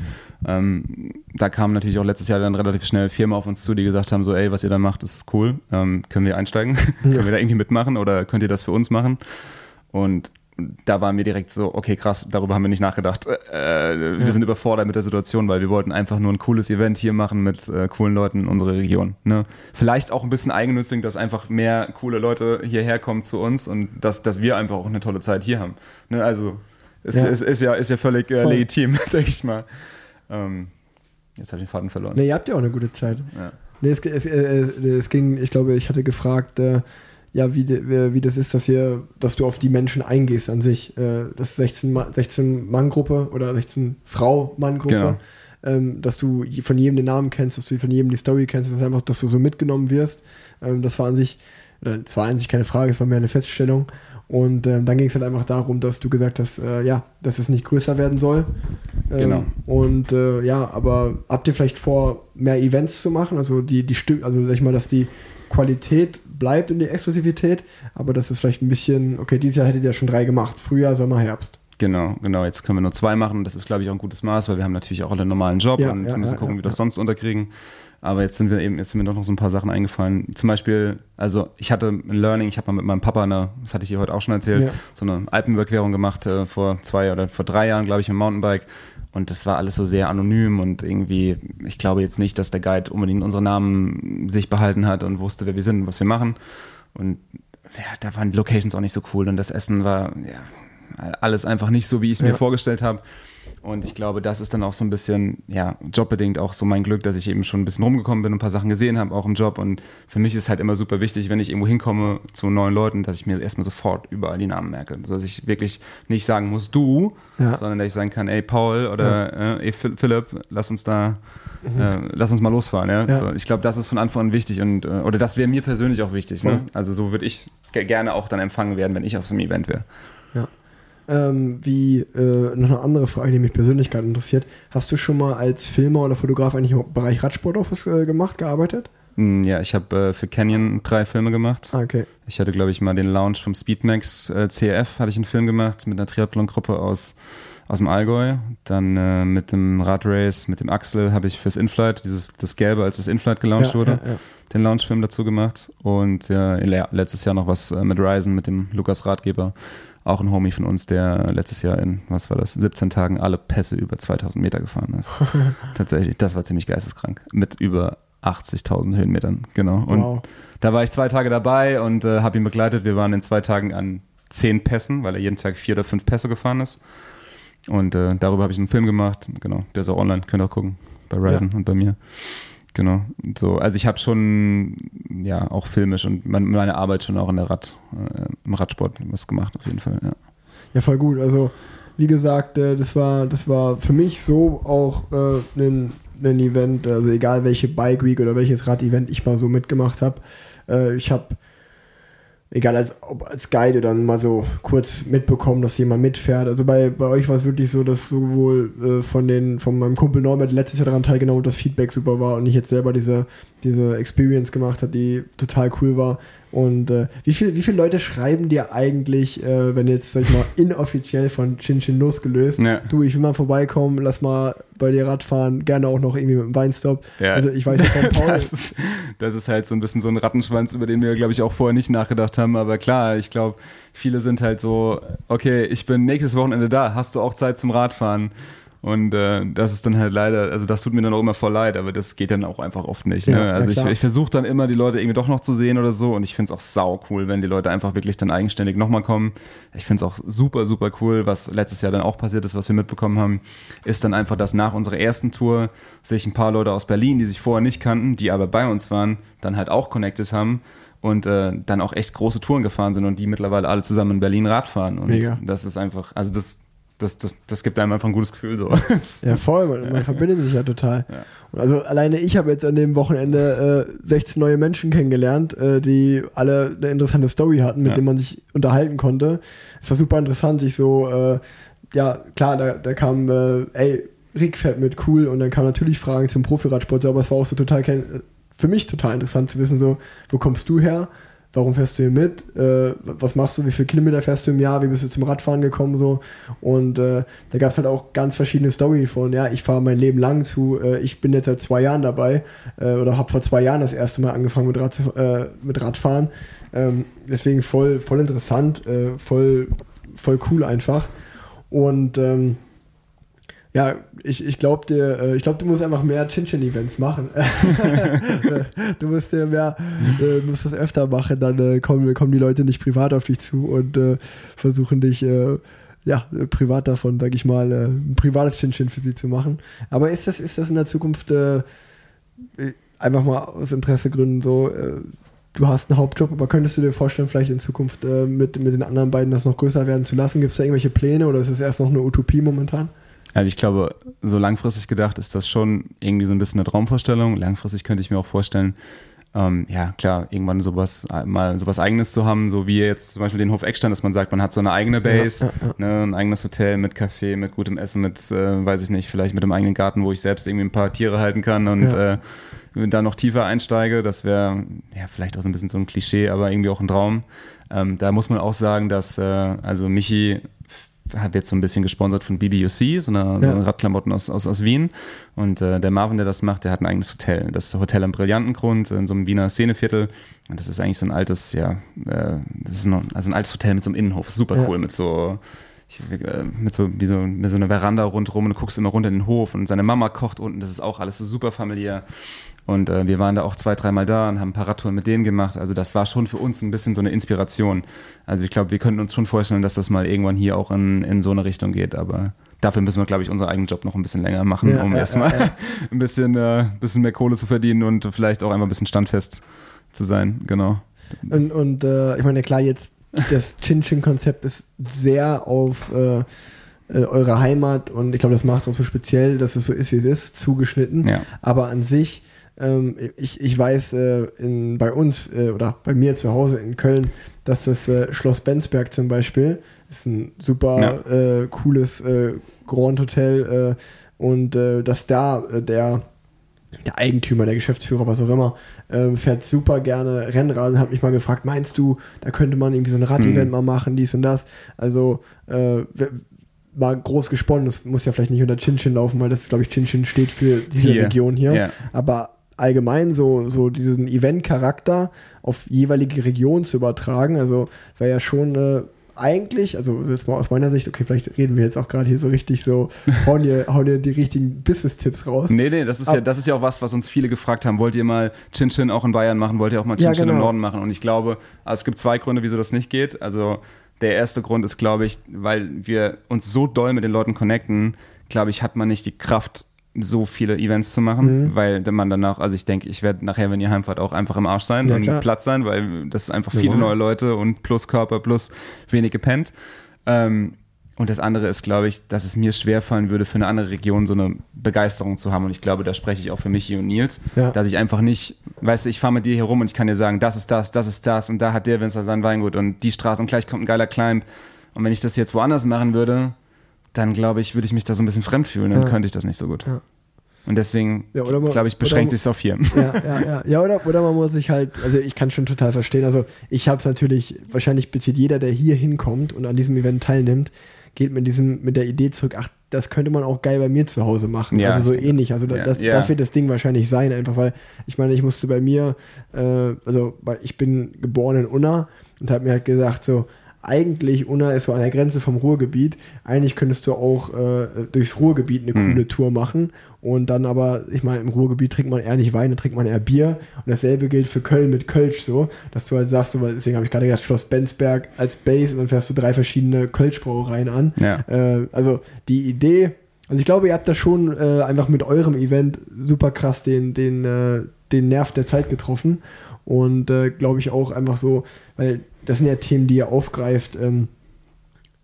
Ähm, da kamen natürlich auch letztes Jahr dann relativ schnell Firmen auf uns zu, die gesagt haben: so, ey, was ihr da macht, ist cool. Ähm, können wir einsteigen? können wir da irgendwie mitmachen oder könnt ihr das für uns machen? Und da waren wir direkt so, okay, krass, darüber haben wir nicht nachgedacht. Äh, wir ja. sind überfordert mit der Situation, weil wir wollten einfach nur ein cooles Event hier machen mit äh, coolen Leuten in unserer Region. Ne? Vielleicht auch ein bisschen eigennützig, dass einfach mehr coole Leute hierher kommen zu uns und dass, dass wir einfach auch eine tolle Zeit hier haben. Ne? Also es ja. Ist, ist, ja, ist ja völlig äh, legitim, denke ich mal. Ähm, jetzt habe ich den Faden verloren. Ne, ihr habt ja auch eine gute Zeit. Ja. Nee, es, es, es, ging, ich glaube, ich hatte gefragt, äh, ja, wie, wie das ist, dass ihr, dass du auf die Menschen eingehst an sich. Äh, das 16, 16 Mann-Gruppe oder 16 Frau-Mann-Gruppe. Genau. Ähm, dass du von jedem den Namen kennst, dass du von jedem die Story kennst, dass einfach, dass du so mitgenommen wirst. Ähm, das war an sich, das war an sich keine Frage, es war mehr eine Feststellung. Und ähm, dann ging es halt einfach darum, dass du gesagt hast, äh, ja, dass es nicht größer werden soll. Ähm, genau. Und äh, ja, aber habt ihr vielleicht vor, mehr Events zu machen? Also die, die Stück, also sag ich mal, dass die Qualität bleibt und die Exklusivität, aber das ist vielleicht ein bisschen, okay, dieses Jahr hättet ihr ja schon drei gemacht, Frühjahr, Sommer, Herbst. Genau, genau. Jetzt können wir nur zwei machen. Das ist, glaube ich, auch ein gutes Maß, weil wir haben natürlich auch alle einen normalen Job ja, und ja, müssen ja, gucken, wie wir das sonst unterkriegen. Aber jetzt sind wir eben, jetzt sind mir doch noch so ein paar Sachen eingefallen. Zum Beispiel, also ich hatte ein Learning, ich habe mal mit meinem Papa eine, das hatte ich dir heute auch schon erzählt, so eine Alpenüberquerung gemacht äh, vor zwei oder vor drei Jahren, glaube ich, im Mountainbike. Und das war alles so sehr anonym und irgendwie, ich glaube jetzt nicht, dass der Guide unbedingt unsere Namen sich behalten hat und wusste, wer wir sind und was wir machen. Und ja, da waren die Locations auch nicht so cool und das Essen war ja, alles einfach nicht so, wie ich es mir ja. vorgestellt habe. Und ich glaube, das ist dann auch so ein bisschen, ja, jobbedingt auch so mein Glück, dass ich eben schon ein bisschen rumgekommen bin und ein paar Sachen gesehen habe, auch im Job. Und für mich ist halt immer super wichtig, wenn ich irgendwo hinkomme zu neuen Leuten, dass ich mir erstmal sofort überall die Namen merke. So dass ich wirklich nicht sagen muss, du, ja. sondern dass ich sagen kann, ey, Paul oder ja. äh, ey, Philipp, lass uns da mhm. äh, lass uns mal losfahren. Ja? ja. So, ich glaube, das ist von Anfang an wichtig und äh, oder das wäre mir persönlich auch wichtig. Ne? Also so würde ich gerne auch dann empfangen werden, wenn ich auf so einem Event wäre. Ähm, wie äh, noch eine andere Frage, die mich persönlich gerade interessiert. Hast du schon mal als Filmer oder Fotograf eigentlich im Bereich Radsport auch was äh, gemacht, gearbeitet? Mm, ja, ich habe äh, für Canyon drei Filme gemacht. Ah, okay. Ich hatte, glaube ich, mal den Launch vom Speedmax äh, CRF, hatte ich einen Film gemacht mit einer Triathlon-Gruppe aus, aus dem Allgäu. Dann äh, mit dem Radrace, mit dem Axel habe ich fürs Inflight, dieses, das Gelbe, als das Inflight gelauncht ja, wurde, ja, ja. den Launchfilm dazu gemacht. Und letztes Jahr noch was äh, mit Ryzen, mit dem Lukas Ratgeber auch ein Homie von uns, der letztes Jahr in, was war das, 17 Tagen alle Pässe über 2000 Meter gefahren ist. Tatsächlich, das war ziemlich geisteskrank. Mit über 80.000 Höhenmetern, genau. Und wow. da war ich zwei Tage dabei und äh, habe ihn begleitet. Wir waren in zwei Tagen an zehn Pässen, weil er jeden Tag vier oder fünf Pässe gefahren ist. Und äh, darüber habe ich einen Film gemacht. Genau, der ist auch online, könnt ihr auch gucken. Bei Ryzen ja. und bei mir. Genau. So, also ich habe schon ja auch filmisch und meine Arbeit schon auch in der Rad, äh, im Radsport was gemacht, auf jeden Fall, ja. Ja, voll gut. Also wie gesagt, äh, das war, das war für mich so auch äh, ein, ein Event, also egal welche Bike Week oder welches Rad-Event ich mal so mitgemacht habe. Äh, ich habe egal als, ob als Guide dann mal so kurz mitbekommen, dass jemand mitfährt. Also bei, bei euch war es wirklich so, dass sowohl äh, von den, von meinem Kumpel Norbert letztes Jahr daran teilgenommen und das Feedback super war und ich jetzt selber diese, diese Experience gemacht habe, die total cool war. Und äh, wie, viel, wie viele Leute schreiben dir eigentlich, äh, wenn jetzt, sag ich mal, inoffiziell von Chin Chin losgelöst, Ja. du, ich will mal vorbeikommen, lass mal bei dir Radfahren, gerne auch noch irgendwie mit dem Weinstop. Ja. Also ich weiß nicht von Paul. Das ist, das ist halt so ein bisschen so ein Rattenschwanz, über den wir, glaube ich, auch vorher nicht nachgedacht haben. Aber klar, ich glaube, viele sind halt so, okay, ich bin nächstes Wochenende da, hast du auch Zeit zum Radfahren? Und äh, das ist dann halt leider, also das tut mir dann auch immer voll leid, aber das geht dann auch einfach oft nicht. Ja, Ne? ja, Also ich, ich versuche dann immer, die Leute irgendwie doch noch zu sehen oder so. Und ich finde es auch sau cool, wenn die Leute einfach wirklich dann eigenständig nochmal kommen. Ich finde es auch super, super cool, was letztes Jahr dann auch passiert ist, was wir mitbekommen haben, ist dann einfach, dass nach unserer ersten Tour sich ein paar Leute aus Berlin, die sich vorher nicht kannten, die aber bei uns waren, dann halt auch connected haben und äh, dann auch echt große Touren gefahren sind und die mittlerweile alle zusammen in Berlin Rad fahren. Und Mega. das ist einfach, also das, das, das, das gibt einem einfach ein gutes Gefühl so. Ja, voll, man, man verbindet sich ja total. Und also alleine ich habe jetzt an dem Wochenende äh, 16 neue Menschen kennengelernt, äh, die alle eine interessante Story hatten, mit Ja. denen man sich unterhalten konnte. Es war super interessant, sich so, äh, ja, klar, da, da kam, äh, ey, Rick fährt mit, cool, und dann kamen natürlich Fragen zum Profiradsport, aber es war auch so total, kenn- für mich total interessant zu wissen, so, wo kommst du her? Warum fährst du hier mit? Äh, was machst du? Wie viele Kilometer fährst du im Jahr? Wie bist du zum Radfahren gekommen? So? Und äh, da gab es halt auch ganz verschiedene Storys von, ja, ich fahre mein Leben lang zu, äh, ich bin jetzt seit zwei Jahren dabei äh, oder habe vor zwei Jahren das erste Mal angefangen mit, Rad zu, äh, mit Radfahren. Ähm, deswegen voll, voll interessant, äh, voll, voll cool einfach. Und ähm, ja, ich, ich glaube dir, äh, ich glaube, du musst einfach mehr Chin-Chin-Events machen. du musst dir mehr, äh, musst das öfter machen, dann äh, kommen, kommen die Leute nicht privat auf dich zu und versuchen dich, ja, privat davon, sag ich mal, ein privates Chin-Chin für sie zu machen. Aber ist das, ist das in der Zukunft einfach mal aus Interessegründen so, du hast einen Hauptjob, aber könntest du dir vorstellen, vielleicht in Zukunft äh, mit, mit den anderen beiden das noch größer werden zu lassen? Gibt es da irgendwelche Pläne oder ist es erst noch eine Utopie momentan? Also ich glaube, so langfristig gedacht ist das schon irgendwie so ein bisschen eine Traumvorstellung. Langfristig könnte ich mir auch vorstellen, ähm, ja klar, irgendwann sowas mal sowas eigenes zu haben, so wie jetzt zum Beispiel den Hof Eckstein, dass man sagt, man hat so eine eigene Base, Ja, ja, Ne, ein eigenes Hotel mit Café, mit gutem Essen, mit, äh, weiß ich nicht, vielleicht mit einem eigenen Garten, wo ich selbst irgendwie ein paar Tiere halten kann und Ja. äh, da noch tiefer einsteige. Das wäre ja vielleicht auch so ein bisschen so ein Klischee, aber irgendwie auch ein Traum. Ähm, da muss man auch sagen, dass äh, also Michi jetzt so ein bisschen gesponsert von BBUC, so eine, so Ja. eine Radklamotten aus, aus, aus Wien. Und äh, der Marvin, der das macht, der hat ein eigenes Hotel. Das Hotel am Brillantengrund in so einem Wiener Szeneviertel. Und das ist eigentlich so ein altes, ja, äh, das ist noch, also ein altes Hotel mit so einem Innenhof. Super Ja. cool, mit so, ich, äh, mit so, wie so, mit so einer Veranda rundherum und du guckst immer runter in den Hof und seine Mama kocht unten. Das ist auch alles so super familiär. Und äh, wir waren da auch zwei, dreimal da und haben ein paar Radtouren mit denen gemacht. Also das war schon für uns ein bisschen so eine Inspiration. Also ich glaube, wir könnten uns schon vorstellen, dass das mal irgendwann hier auch in, in so eine Richtung geht. Aber dafür müssen wir, glaube ich, unseren eigenen Job noch ein bisschen länger machen, Ja, um ja, erstmal ja, ein bisschen, äh, bisschen mehr Kohle zu verdienen und vielleicht auch einfach ein bisschen standfest zu sein. Genau. Und, und äh, ich meine, klar, jetzt das Chin-Chin-Konzept ist sehr auf äh, äh, eure Heimat und ich glaube, das macht es auch so speziell, dass es so ist, wie es ist, zugeschnitten. Aber an sich, ähm, ich, ich weiß äh, in, bei uns äh, oder bei mir zu Hause in Köln, dass das äh, Schloss Bensberg zum Beispiel ist ein super äh, cooles äh, Grand Hotel äh, und dass da der der Eigentümer, der Geschäftsführer, was auch immer, ähm, fährt super gerne Rennrad und hat mich mal gefragt, meinst du, da könnte man irgendwie so ein Rad-Event Mhm. mal machen, dies und das. Also äh, war groß gesponnen, das muss ja vielleicht nicht unter Chin-Chin laufen, weil das, glaube ich, Chin-Chin steht für diese Hier. Region hier. Ja. Aber allgemein so, so diesen Event-Charakter auf jeweilige Region zu übertragen, also wäre ja schon äh, eigentlich, also jetzt mal aus meiner Sicht, okay, vielleicht reden wir jetzt auch gerade hier so richtig so, hauen dir, hauen dir die richtigen Business-Tipps raus. Nee, nee, das ist, ja, Aber- das ist ja auch was, was uns viele gefragt haben. Wollt ihr mal Chin Chin auch in Bayern machen? Wollt ihr auch mal Chin Ja, genau. im Norden machen? Und ich glaube, also es gibt zwei Gründe, wieso das nicht geht. Also der erste Grund ist, glaube ich, weil wir uns so doll mit den Leuten connecten, glaube ich, hat man nicht die Kraft, so viele Events zu machen, Mhm. weil man danach, also ich denke, ich werde nachher, wenn ihr heimfahrt, auch einfach im Arsch sein Ja, und klar. Platz sein, weil das ist einfach viele Normal. neue Leute und plus Körper, plus wenig gepennt. Ähm, und das andere ist, glaube ich, dass es mir schwerfallen würde, für eine andere Region so eine Begeisterung zu haben. Und ich glaube, da spreche ich auch für Michi und Nils, Ja. dass ich einfach nicht, weißt du, ich fahre mit dir hier rum und ich kann dir sagen, das ist das, das ist das und da hat der Winzer sein Weingut und die Straße und gleich kommt ein geiler Climb. Und wenn ich das jetzt woanders machen würde, dann glaube ich, würde ich mich da so ein bisschen fremd fühlen, dann Ja. könnte ich das nicht so gut. Ja. Und deswegen, Ja, glaube ich, beschränkt sich auf vier. Ja, ja, ja. Ja, oder, oder man muss sich halt, also ich kann schon total verstehen. Also ich habe es natürlich, wahrscheinlich bezieht jeder, der hier hinkommt und an diesem Event teilnimmt, geht mit diesem, mit der Idee zurück, ach, das könnte man auch geil bei mir zu Hause machen. Ja, also so ähnlich. Also Ja, das, ja. das wird das Ding wahrscheinlich sein, einfach weil, ich meine, ich musste bei mir, äh, also weil ich bin geboren in Unna und habe mir halt gesagt, so, eigentlich, Unna ist so an der Grenze vom Ruhrgebiet. Eigentlich könntest du auch äh, durchs Ruhrgebiet eine Mhm. coole Tour machen. Und dann aber, ich meine, im Ruhrgebiet trinkt man eher nicht Wein, da trinkt man eher Bier. Und dasselbe gilt für Köln mit Kölsch so, dass du halt sagst, so, deswegen habe ich gerade gesagt, Schloss Benzberg als Base und dann fährst du drei verschiedene Kölschbrauereien an. Ja. Äh, also die Idee, also ich glaube, ihr habt da schon äh, einfach mit eurem Event super krass den, den, äh, den Nerv der Zeit getroffen. Und äh, glaube ich auch einfach so, weil das sind ja Themen, die ihr aufgreift, ähm,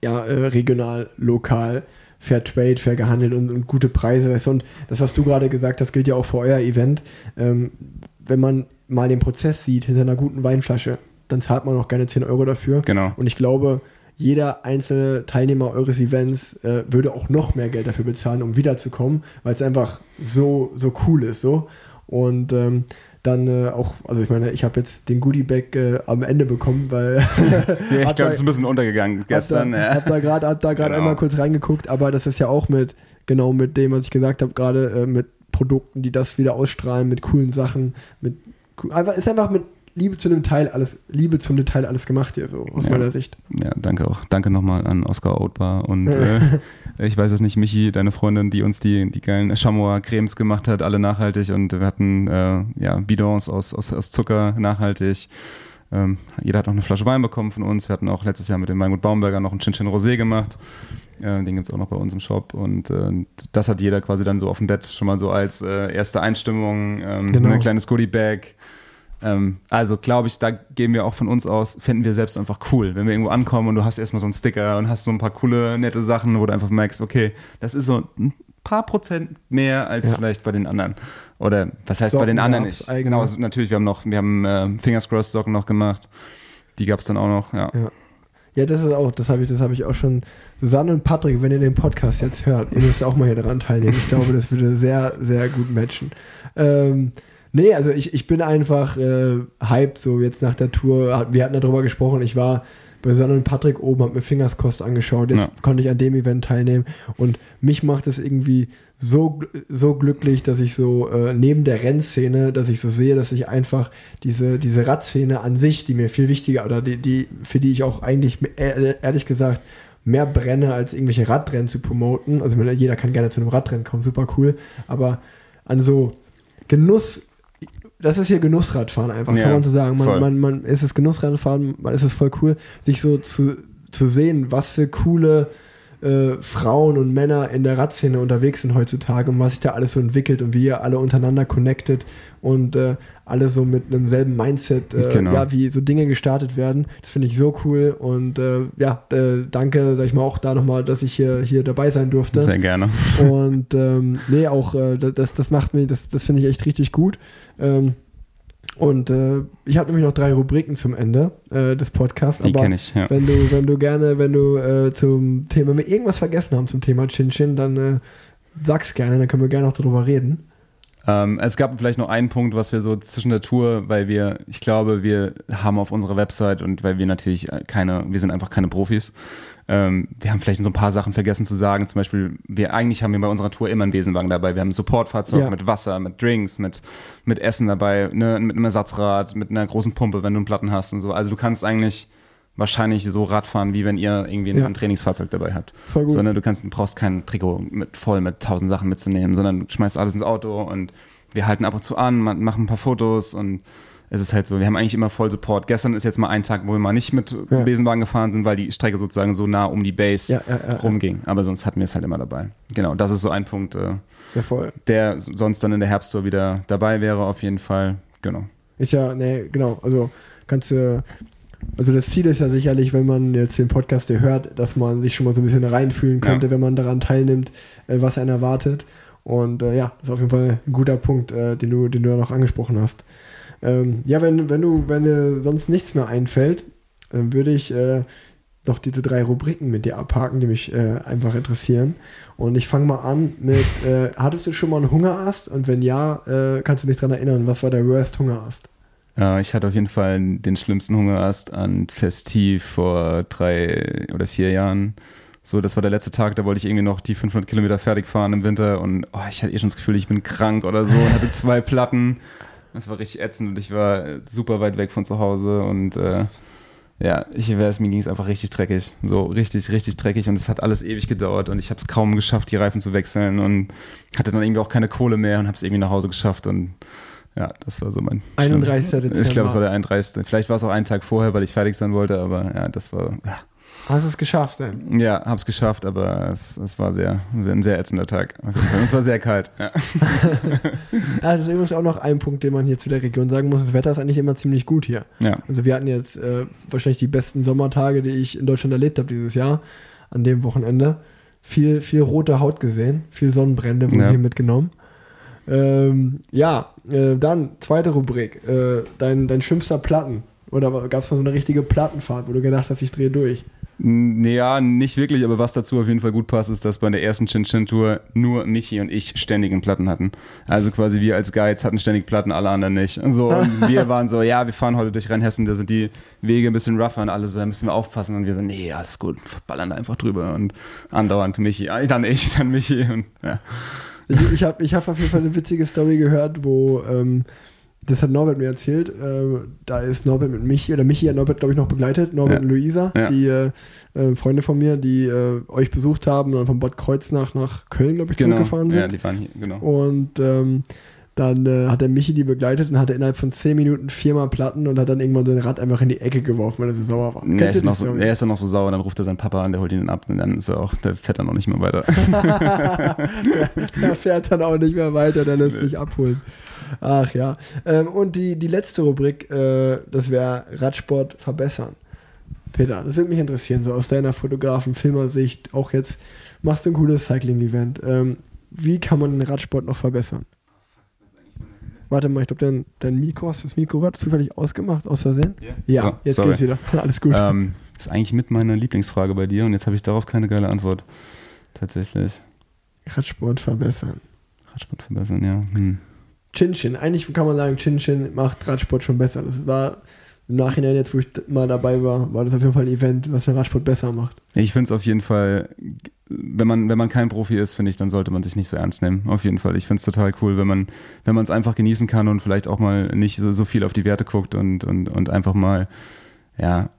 ja, äh, regional, lokal, fair trade, fair gehandelt und, und gute Preise. Weißt du? Und das, was du gerade gesagt hast, gilt ja auch für euer Event. Ähm, wenn man mal den Prozess sieht hinter einer guten Weinflasche, dann zahlt man auch gerne 10 Euro dafür. Genau. Und ich glaube, jeder einzelne Teilnehmer eures Events äh, würde auch noch mehr Geld dafür bezahlen, um wiederzukommen, weil es einfach so, so cool ist. So. Und ähm, dann äh, auch, also ich meine, ich habe jetzt den Goodie-Bag äh, am Ende bekommen, weil Ja, ich glaube, es ist ein bisschen untergegangen gestern. hab da, ja. hab da gerade hab da Genau. einmal kurz reingeguckt, aber das ist ja auch mit, genau mit dem, was ich gesagt habe, gerade äh, mit Produkten, die das wieder ausstrahlen, mit coolen Sachen, mit einfach, ist einfach mit Liebe zu dem Teil alles, Liebe zum Detail alles gemacht hier, so aus Ja. meiner Sicht. Ja, danke auch. Danke nochmal an Oskar Oatbar und äh, ich weiß es nicht, Michi, deine Freundin, die uns die, die geilen Chamois-Cremes gemacht hat, alle nachhaltig und wir hatten äh, ja, Bidons aus, aus, aus Zucker nachhaltig. Ähm, jeder hat noch eine Flasche Wein bekommen von uns. Wir hatten auch letztes Jahr mit dem Weingut Baumberger noch einen Chin Chin Rosé gemacht. Äh, den gibt es auch noch bei uns im Shop und äh, das hat jeder quasi dann so auf dem Bett schon mal so als äh, erste Einstimmung, ähm, Genau. ein kleines Goodie-Bag. Ähm, also glaube ich, da gehen wir auch von uns aus, finden wir selbst einfach cool. Wenn wir irgendwo ankommen und du hast erstmal so einen Sticker und hast so ein paar coole, nette Sachen, wo du einfach merkst, okay, das ist so ein paar Prozent mehr als Ja. vielleicht bei den anderen. Oder was heißt bei den Socken anderen nicht? Genau, ist natürlich, wir haben noch, wir haben äh, Fingers Crossed Socken noch gemacht. Die gab es dann auch noch, ja. Ja. Ja, das ist auch, das habe ich, das habe ich auch schon. Susanne und Patrick, wenn ihr den Podcast jetzt hört, ihr müsst auch mal hier dran teilnehmen. Ich glaube, das würde sehr, sehr gut matchen. Ähm, nee, also ich, ich bin einfach äh, hyped, so jetzt nach der Tour. Wir hatten darüber gesprochen, ich war bei Susanne und Patrick oben, habe mir Fingerskost angeschaut, jetzt Ja. konnte ich an dem Event teilnehmen und mich macht es irgendwie so, so glücklich, dass ich so äh, neben der Rennszene, dass ich so sehe, dass ich einfach diese, diese Radszene an sich, die mir viel wichtiger oder die, die, für die ich auch eigentlich ehr- ehrlich gesagt mehr brenne, als irgendwelche Radrennen zu promoten. Also jeder kann gerne zu einem Radrennen kommen, super cool. Aber an so Genuss, das ist hier Genussradfahren einfach, Ja, kann man so sagen. Man, man, man ist es Genussradfahren, man ist es voll cool, sich so zu, zu sehen, was für coole äh, Frauen und Männer in der Radszene unterwegs sind heutzutage und was sich da alles so entwickelt und wie ihr alle untereinander connected und äh, alle so mit einem selben Mindset, äh, Genau. ja, wie so Dinge gestartet werden. Das finde ich so cool und äh, ja, äh, danke, sag ich mal, auch da nochmal, dass ich hier, hier dabei sein durfte. Sehr gerne. Und ähm, nee, auch äh, das, das macht mir, das, das finde ich echt richtig gut. Ähm, und äh, ich habe nämlich noch drei Rubriken zum Ende äh, des Podcasts. Die kenne ich, ja. wenn du, wenn du gerne, wenn du äh, zum Thema, wenn wir irgendwas vergessen haben zum Thema Chin Chin, dann äh, sag's gerne, dann können wir gerne noch darüber reden. Ähm, es gab vielleicht noch einen Punkt, was wir so zwischen der Tour, weil wir, ich glaube, wir haben auf unserer Website und weil wir natürlich keine, wir sind einfach keine Profis, ähm, wir haben vielleicht so ein paar Sachen vergessen zu sagen. Zum Beispiel, wir eigentlich haben wir bei unserer Tour immer einen Besenwagen dabei. Wir haben ein Supportfahrzeug Ja. mit Wasser, mit Drinks, mit, mit Essen dabei, ne, mit einem Ersatzrad, mit einer großen Pumpe, wenn du einen Platten hast und so. Also du kannst eigentlich wahrscheinlich so Rad fahren, wie wenn ihr irgendwie ein, Ja. Trainingsfahrzeug dabei habt. Voll gut. Sondern du kannst, du brauchst kein Trikot mit, voll mit tausend Sachen mitzunehmen, sondern du schmeißt alles ins Auto und wir halten ab und zu an, machen ein paar Fotos und es ist halt so, wir haben eigentlich immer voll Support. Gestern ist jetzt mal ein Tag, wo wir mal nicht mit Ja. Besenwagen gefahren sind, weil die Strecke sozusagen so nah um die Base Ja, ja, rumging. Aber sonst hatten wir es halt immer dabei. Genau, das ist so ein Punkt, äh, der sonst dann in der Herbsttour wieder dabei wäre, auf jeden Fall. Genau. Ist ja, nee, genau. Also kannst du. Also das Ziel ist ja sicherlich, wenn man jetzt den Podcast hier hört, dass man sich schon mal so ein bisschen reinfühlen könnte, wenn man daran teilnimmt, äh, was einen erwartet. Und äh, ja, das ist auf jeden Fall ein guter Punkt, äh, den, du, den du da noch angesprochen hast. Ähm, ja, wenn, wenn du, wenn dir sonst nichts mehr einfällt, dann würde ich äh, noch diese drei Rubriken mit dir abhaken, die mich äh, einfach interessieren. Und ich fange mal an mit, äh, hattest du schon mal einen Hungerast? Und wenn ja, äh, kannst du dich daran erinnern, was war der worst Hungerast? Ich hatte auf jeden Fall den schlimmsten Hungerast an Festiv vor drei oder vier Jahren. So, das war der letzte Tag, da wollte ich irgendwie noch die 500 Kilometer fertig fahren im Winter und oh, ich hatte eh schon das Gefühl, ich bin krank oder so und hatte zwei Platten. Das war richtig ätzend und ich war super weit weg von zu Hause und äh, ja, ich weiß, mir ging es einfach richtig dreckig. So richtig, richtig dreckig und es hat alles ewig gedauert und ich habe es kaum geschafft, die Reifen zu wechseln und hatte dann irgendwie auch keine Kohle mehr und habe es irgendwie nach Hause geschafft und ja, das war so mein. 31. Dezember. Ich glaube, es war der 31. Vielleicht war es auch einen Tag vorher, weil ich fertig sein wollte, aber ja, das war. Ja. Hast du es geschafft, denn? Ja, hab's geschafft, aber es, es war sehr, sehr, ein sehr ätzender Tag. Es war sehr kalt. Ja. ja, das ist übrigens auch noch ein Punkt, den man hier zu der Region sagen muss. Das Wetter ist eigentlich immer ziemlich gut hier. Ja. Also wir hatten jetzt äh, wahrscheinlich die besten Sommertage, die ich in Deutschland erlebt habe dieses Jahr, an dem Wochenende. Viel, viel rote Haut gesehen, viel Sonnenbrände wurden Ja. hier mitgenommen. Ähm, ja, äh, dann zweite Rubrik. Äh, dein, dein schlimmster Platten. Oder gab es mal so eine richtige Plattenfahrt, wo du gedacht hast, ich drehe durch? Naja, nicht wirklich, aber was dazu auf jeden Fall gut passt, ist, dass bei der ersten Chin-Chin-Tour nur Michi und ich ständigen Platten hatten. Also quasi wir als Guides hatten ständig Platten, alle anderen nicht. So, und wir waren so, ja, wir fahren heute durch Rheinhessen, da sind die Wege ein bisschen rougher und alle so, da müssen wir aufpassen. Und wir so, nee, alles gut, ballern da einfach drüber. Und andauernd Michi, ah, dann ich, dann Michi und ja. Ich, ich habe ich hab auf jeden Fall eine witzige Story gehört, wo, ähm, das hat Norbert mir erzählt, äh, da ist Norbert mit Michi, oder Michi hat Norbert, glaube ich, noch begleitet, Norbert Ja. und Luisa, Ja. die äh, äh, Freunde von mir, die äh, euch besucht haben und von Bad Kreuznach nach Köln, glaube ich, zurückgefahren sind. Ja, die waren hier, genau. Und ähm, dann äh, hat der Michi die begleitet und hatte innerhalb von 10 Minuten viermal Platten und hat dann irgendwann sein Rad einfach in die Ecke geworfen, weil er so sauer war. Er Kennst ist, so, er ist dann noch so sauer, dann ruft er seinen Papa an, der holt ihn ab und dann ist er auch, der fährt dann noch nicht mehr weiter. der, der fährt dann auch nicht mehr weiter, der lässt Nee. sich abholen. Ach ja. Ähm, und die, die letzte Rubrik, äh, das wäre Radsport verbessern. Peter, das würde mich interessieren, so aus deiner Fotografen-Filmersicht, auch jetzt machst du ein cooles Cycling-Event. Ähm, wie kann man den Radsport noch verbessern? Warte mal, ich glaube, dein, dein Mikro, hast du das Mikro gerade zufällig ausgemacht, aus Versehen? Ja, So, jetzt sorry. geht's wieder. Alles gut. Ähm, ist eigentlich mit meiner Lieblingsfrage bei dir und jetzt habe ich darauf keine geile Antwort. Tatsächlich. Radsport verbessern. Radsport verbessern, ja. Hm. Chin Chin. Eigentlich kann man sagen, Chin Chin macht Radsport schon besser. Das war im Nachhinein, jetzt wo ich mal dabei war, war das auf jeden Fall ein Event, was den Radsport besser macht. Ich finde es auf jeden Fall, wenn man, wenn man kein Profi ist, finde ich, dann sollte man sich nicht so ernst nehmen. Auf jeden Fall. Ich finde es total cool, wenn man, wenn man es einfach genießen kann und vielleicht auch mal nicht so, so viel auf die Werte guckt und, und, und einfach mal, ja,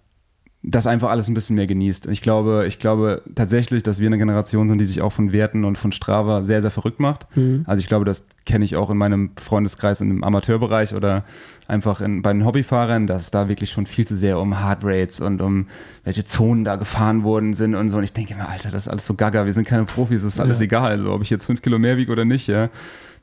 das einfach alles ein bisschen mehr genießt. Ich glaube, ich glaube tatsächlich, dass wir eine Generation sind, die sich auch von Werten und von Strava sehr, sehr verrückt macht. Mhm. Also ich glaube, das kenne ich auch in meinem Freundeskreis im Amateurbereich oder einfach in, bei den Hobbyfahrern, dass da wirklich schon viel zu sehr um Heartrates und um welche Zonen da gefahren worden sind und so. Und ich denke mir, Alter, das ist alles so gaga, wir sind keine Profis, das ist alles Ja. egal, also ob ich jetzt fünf Kilo mehr wiege oder nicht, ja.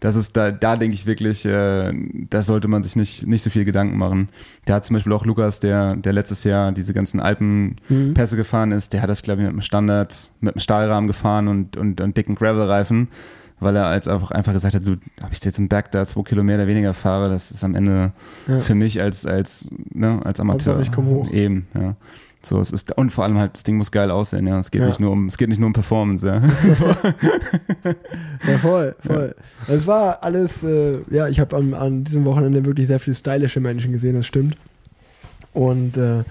Das ist da, da denke ich wirklich, äh, da sollte man sich nicht, nicht so viel Gedanken machen. Da hat zum Beispiel auch Lukas, der, der letztes Jahr diese ganzen Alpenpässe gefahren ist, der hat das, glaube ich, mit einem Standard, mit einem Stahlrahmen gefahren und, und, und dicken Gravelreifen weil er als einfach, einfach gesagt hat, so, ob ich jetzt im Berg da zwei Kilometer mehr oder weniger fahre, das ist am Ende Ja. für mich als, als, ne, als Amateur. Hauptsache, ich komm hoch. Eben, ja. So, es ist, und vor allem halt, das Ding muss geil aussehen, ja. Es geht Ja. nicht nur um, es geht nicht nur um Performance, ja. so. Ja, voll, voll. Es war alles, äh, ja, ich habe an, an diesem Wochenende wirklich sehr viele stylische Menschen gesehen, das stimmt. Und äh,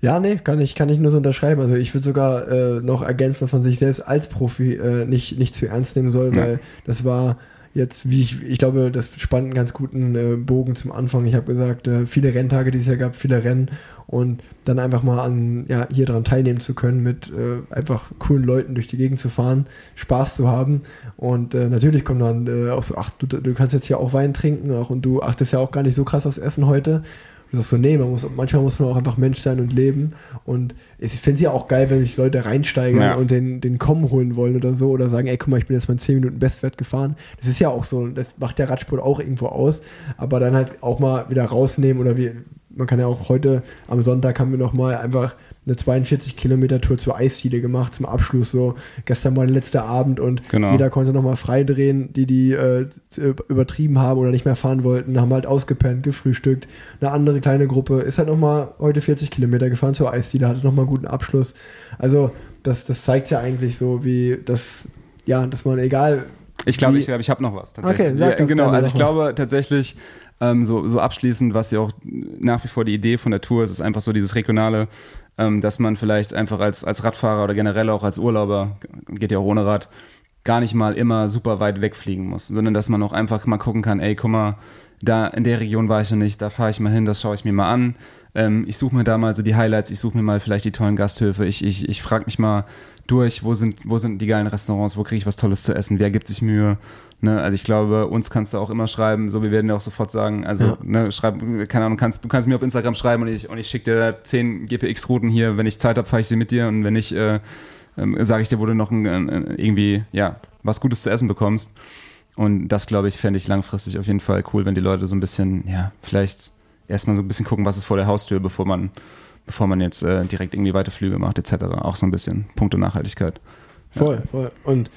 ja, nee, kann ich, kann ich nur so unterschreiben. Also ich würde sogar äh, noch ergänzen, dass man sich selbst als Profi äh, nicht, nicht zu ernst nehmen soll, Ja. weil das war jetzt, wie ich, ich glaube, das spannt einen ganz guten äh, Bogen zum Anfang. Ich habe gesagt, äh, viele Renntage dieses Jahr gab, viele Rennen und dann einfach mal an, ja, hier dran teilnehmen zu können, mit äh, einfach coolen Leuten durch die Gegend zu fahren, Spaß zu haben und äh, natürlich kommt dann äh, auch so, ach, du, du kannst jetzt hier auch Wein trinken auch, und du achtest ja auch gar nicht so krass aufs Essen heute. Sagst so, nee, man muss, manchmal muss man auch einfach Mensch sein und leben. Und ich finde es ja auch geil, wenn sich Leute reinsteigern Ja. und den, den Kommen holen wollen oder so. Oder sagen, ey, guck mal, ich bin jetzt mal 10 Minuten Bestwert gefahren. Das ist ja auch so, das macht der Radsport auch irgendwo aus. Aber dann halt auch mal wieder rausnehmen oder wie, man kann ja auch heute am Sonntag haben wir nochmal einfach eine 42 Kilometer Tour zur Eisdiele gemacht zum Abschluss so. Gestern war der letzte Abend und Genau. jeder konnte nochmal freidrehen, die die äh, übertrieben haben oder nicht mehr fahren wollten, haben halt ausgepennt, gefrühstückt. Eine andere kleine Gruppe ist halt nochmal heute 40 Kilometer gefahren zur Eisdiele, hatte nochmal einen guten Abschluss. Also das, das zeigt ja eigentlich so, wie das, ja, dass man egal Ich glaube, ich, glaub, ich habe noch was. Tatsächlich. Okay, sag ja, genau. Also ich noch was. glaube tatsächlich, ähm, so, so abschließend, was ja auch nach wie vor die Idee von der Tour ist, ist einfach so dieses regionale, ähm, dass man vielleicht einfach als, als Radfahrer oder generell auch als Urlauber, geht ja auch ohne Rad, gar nicht mal immer super weit wegfliegen muss, sondern dass man auch einfach mal gucken kann, ey, guck mal, da in der Region war ich noch nicht, da fahre ich mal hin, das schaue ich mir mal an. Ähm, ich suche mir da mal so die Highlights, ich suche mir mal vielleicht die tollen Gasthöfe, ich, ich, ich frage mich mal durch, wo sind, wo sind die geilen Restaurants, wo kriege ich was Tolles zu essen, wer gibt sich Mühe. Ne? Also ich glaube, uns kannst du auch immer schreiben, so wir werden dir auch sofort sagen, also Ja. ne, schreib, keine Ahnung, kannst, du kannst mir auf Instagram schreiben und ich, und ich schicke dir 10 GPX-Routen hier, wenn ich Zeit habe, fahre ich sie mit dir und wenn nicht, äh, ähm, sage ich dir, wo du noch ein, ein, irgendwie, ja, was Gutes zu essen bekommst. Und das, glaube ich, fände ich langfristig auf jeden Fall cool, wenn die Leute so ein bisschen, ja, vielleicht erstmal so ein bisschen gucken, was ist vor der Haustür, bevor man, bevor man jetzt äh, direkt irgendwie weite Flüge macht, etc. Auch so ein bisschen Punkte Nachhaltigkeit. Voll, voll. Und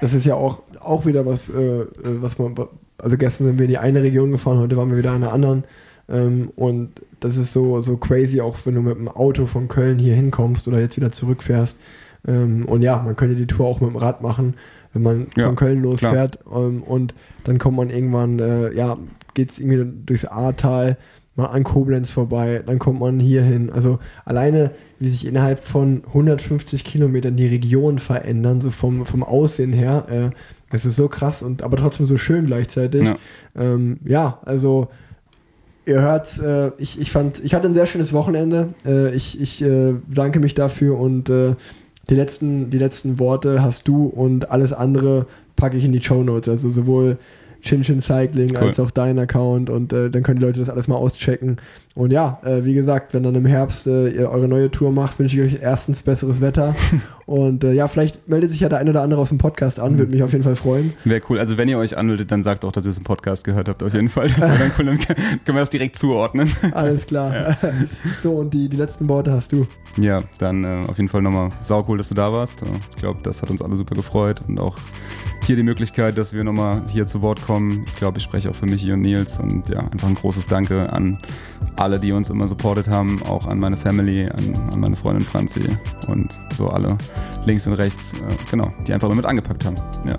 das ist ja auch, auch wieder was, äh, äh, was man, also gestern sind wir in die eine Region gefahren, heute waren wir wieder in einer anderen. Ähm, und das ist so, so crazy, auch wenn du mit dem Auto von Köln hier hinkommst oder jetzt wieder zurückfährst. Ähm, und ja, man könnte die Tour auch mit dem Rad machen, wenn man Ja, von Köln losfährt. Ähm, und dann kommt man irgendwann, äh, ja, geht es irgendwie durchs Ahrtal, mal an Koblenz vorbei, dann kommt man hier hin. Also alleine, wie sich innerhalb von 150 Kilometern die Regionen verändern, so vom, vom Aussehen her, äh, das ist so krass und aber trotzdem so schön gleichzeitig. Ja. Ähm, ja, also ihr hört's, äh, ich, ich fand, ich hatte ein sehr schönes Wochenende. Äh, ich ich äh, bedanke mich dafür und äh, die letzten, die letzten Worte hast du und alles andere packe ich in die Show Notes. Also sowohl Chin Chin Cycling Cool. als auch dein Account und äh, dann können die Leute das alles mal auschecken. Und ja, äh, wie gesagt, wenn dann im Herbst äh, ihr eure neue Tour macht, wünsche ich euch erstens besseres Wetter. und äh, ja, vielleicht meldet sich ja der eine oder andere aus dem Podcast an, würde mich auf jeden Fall freuen. Wäre cool. Also wenn ihr euch anmeldet, dann sagt auch, dass ihr es im Podcast gehört habt, auf jeden Fall. Das wäre dann cool, dann können wir das direkt zuordnen. Alles klar. so, und die, die letzten Worte hast du. Ja, dann äh, auf jeden Fall nochmal saucool, dass du da warst. Ich glaube, das hat uns alle super gefreut und auch hier die Möglichkeit, dass wir nochmal hier zu Wort kommen. Ich glaube, ich spreche auch für Michi und Nils und ja, einfach ein großes Danke an alle, die uns immer supportet haben, auch an meine Family, an, an meine Freundin Franzi und so alle links und rechts, äh, genau, die einfach immer mit angepackt haben. Ja.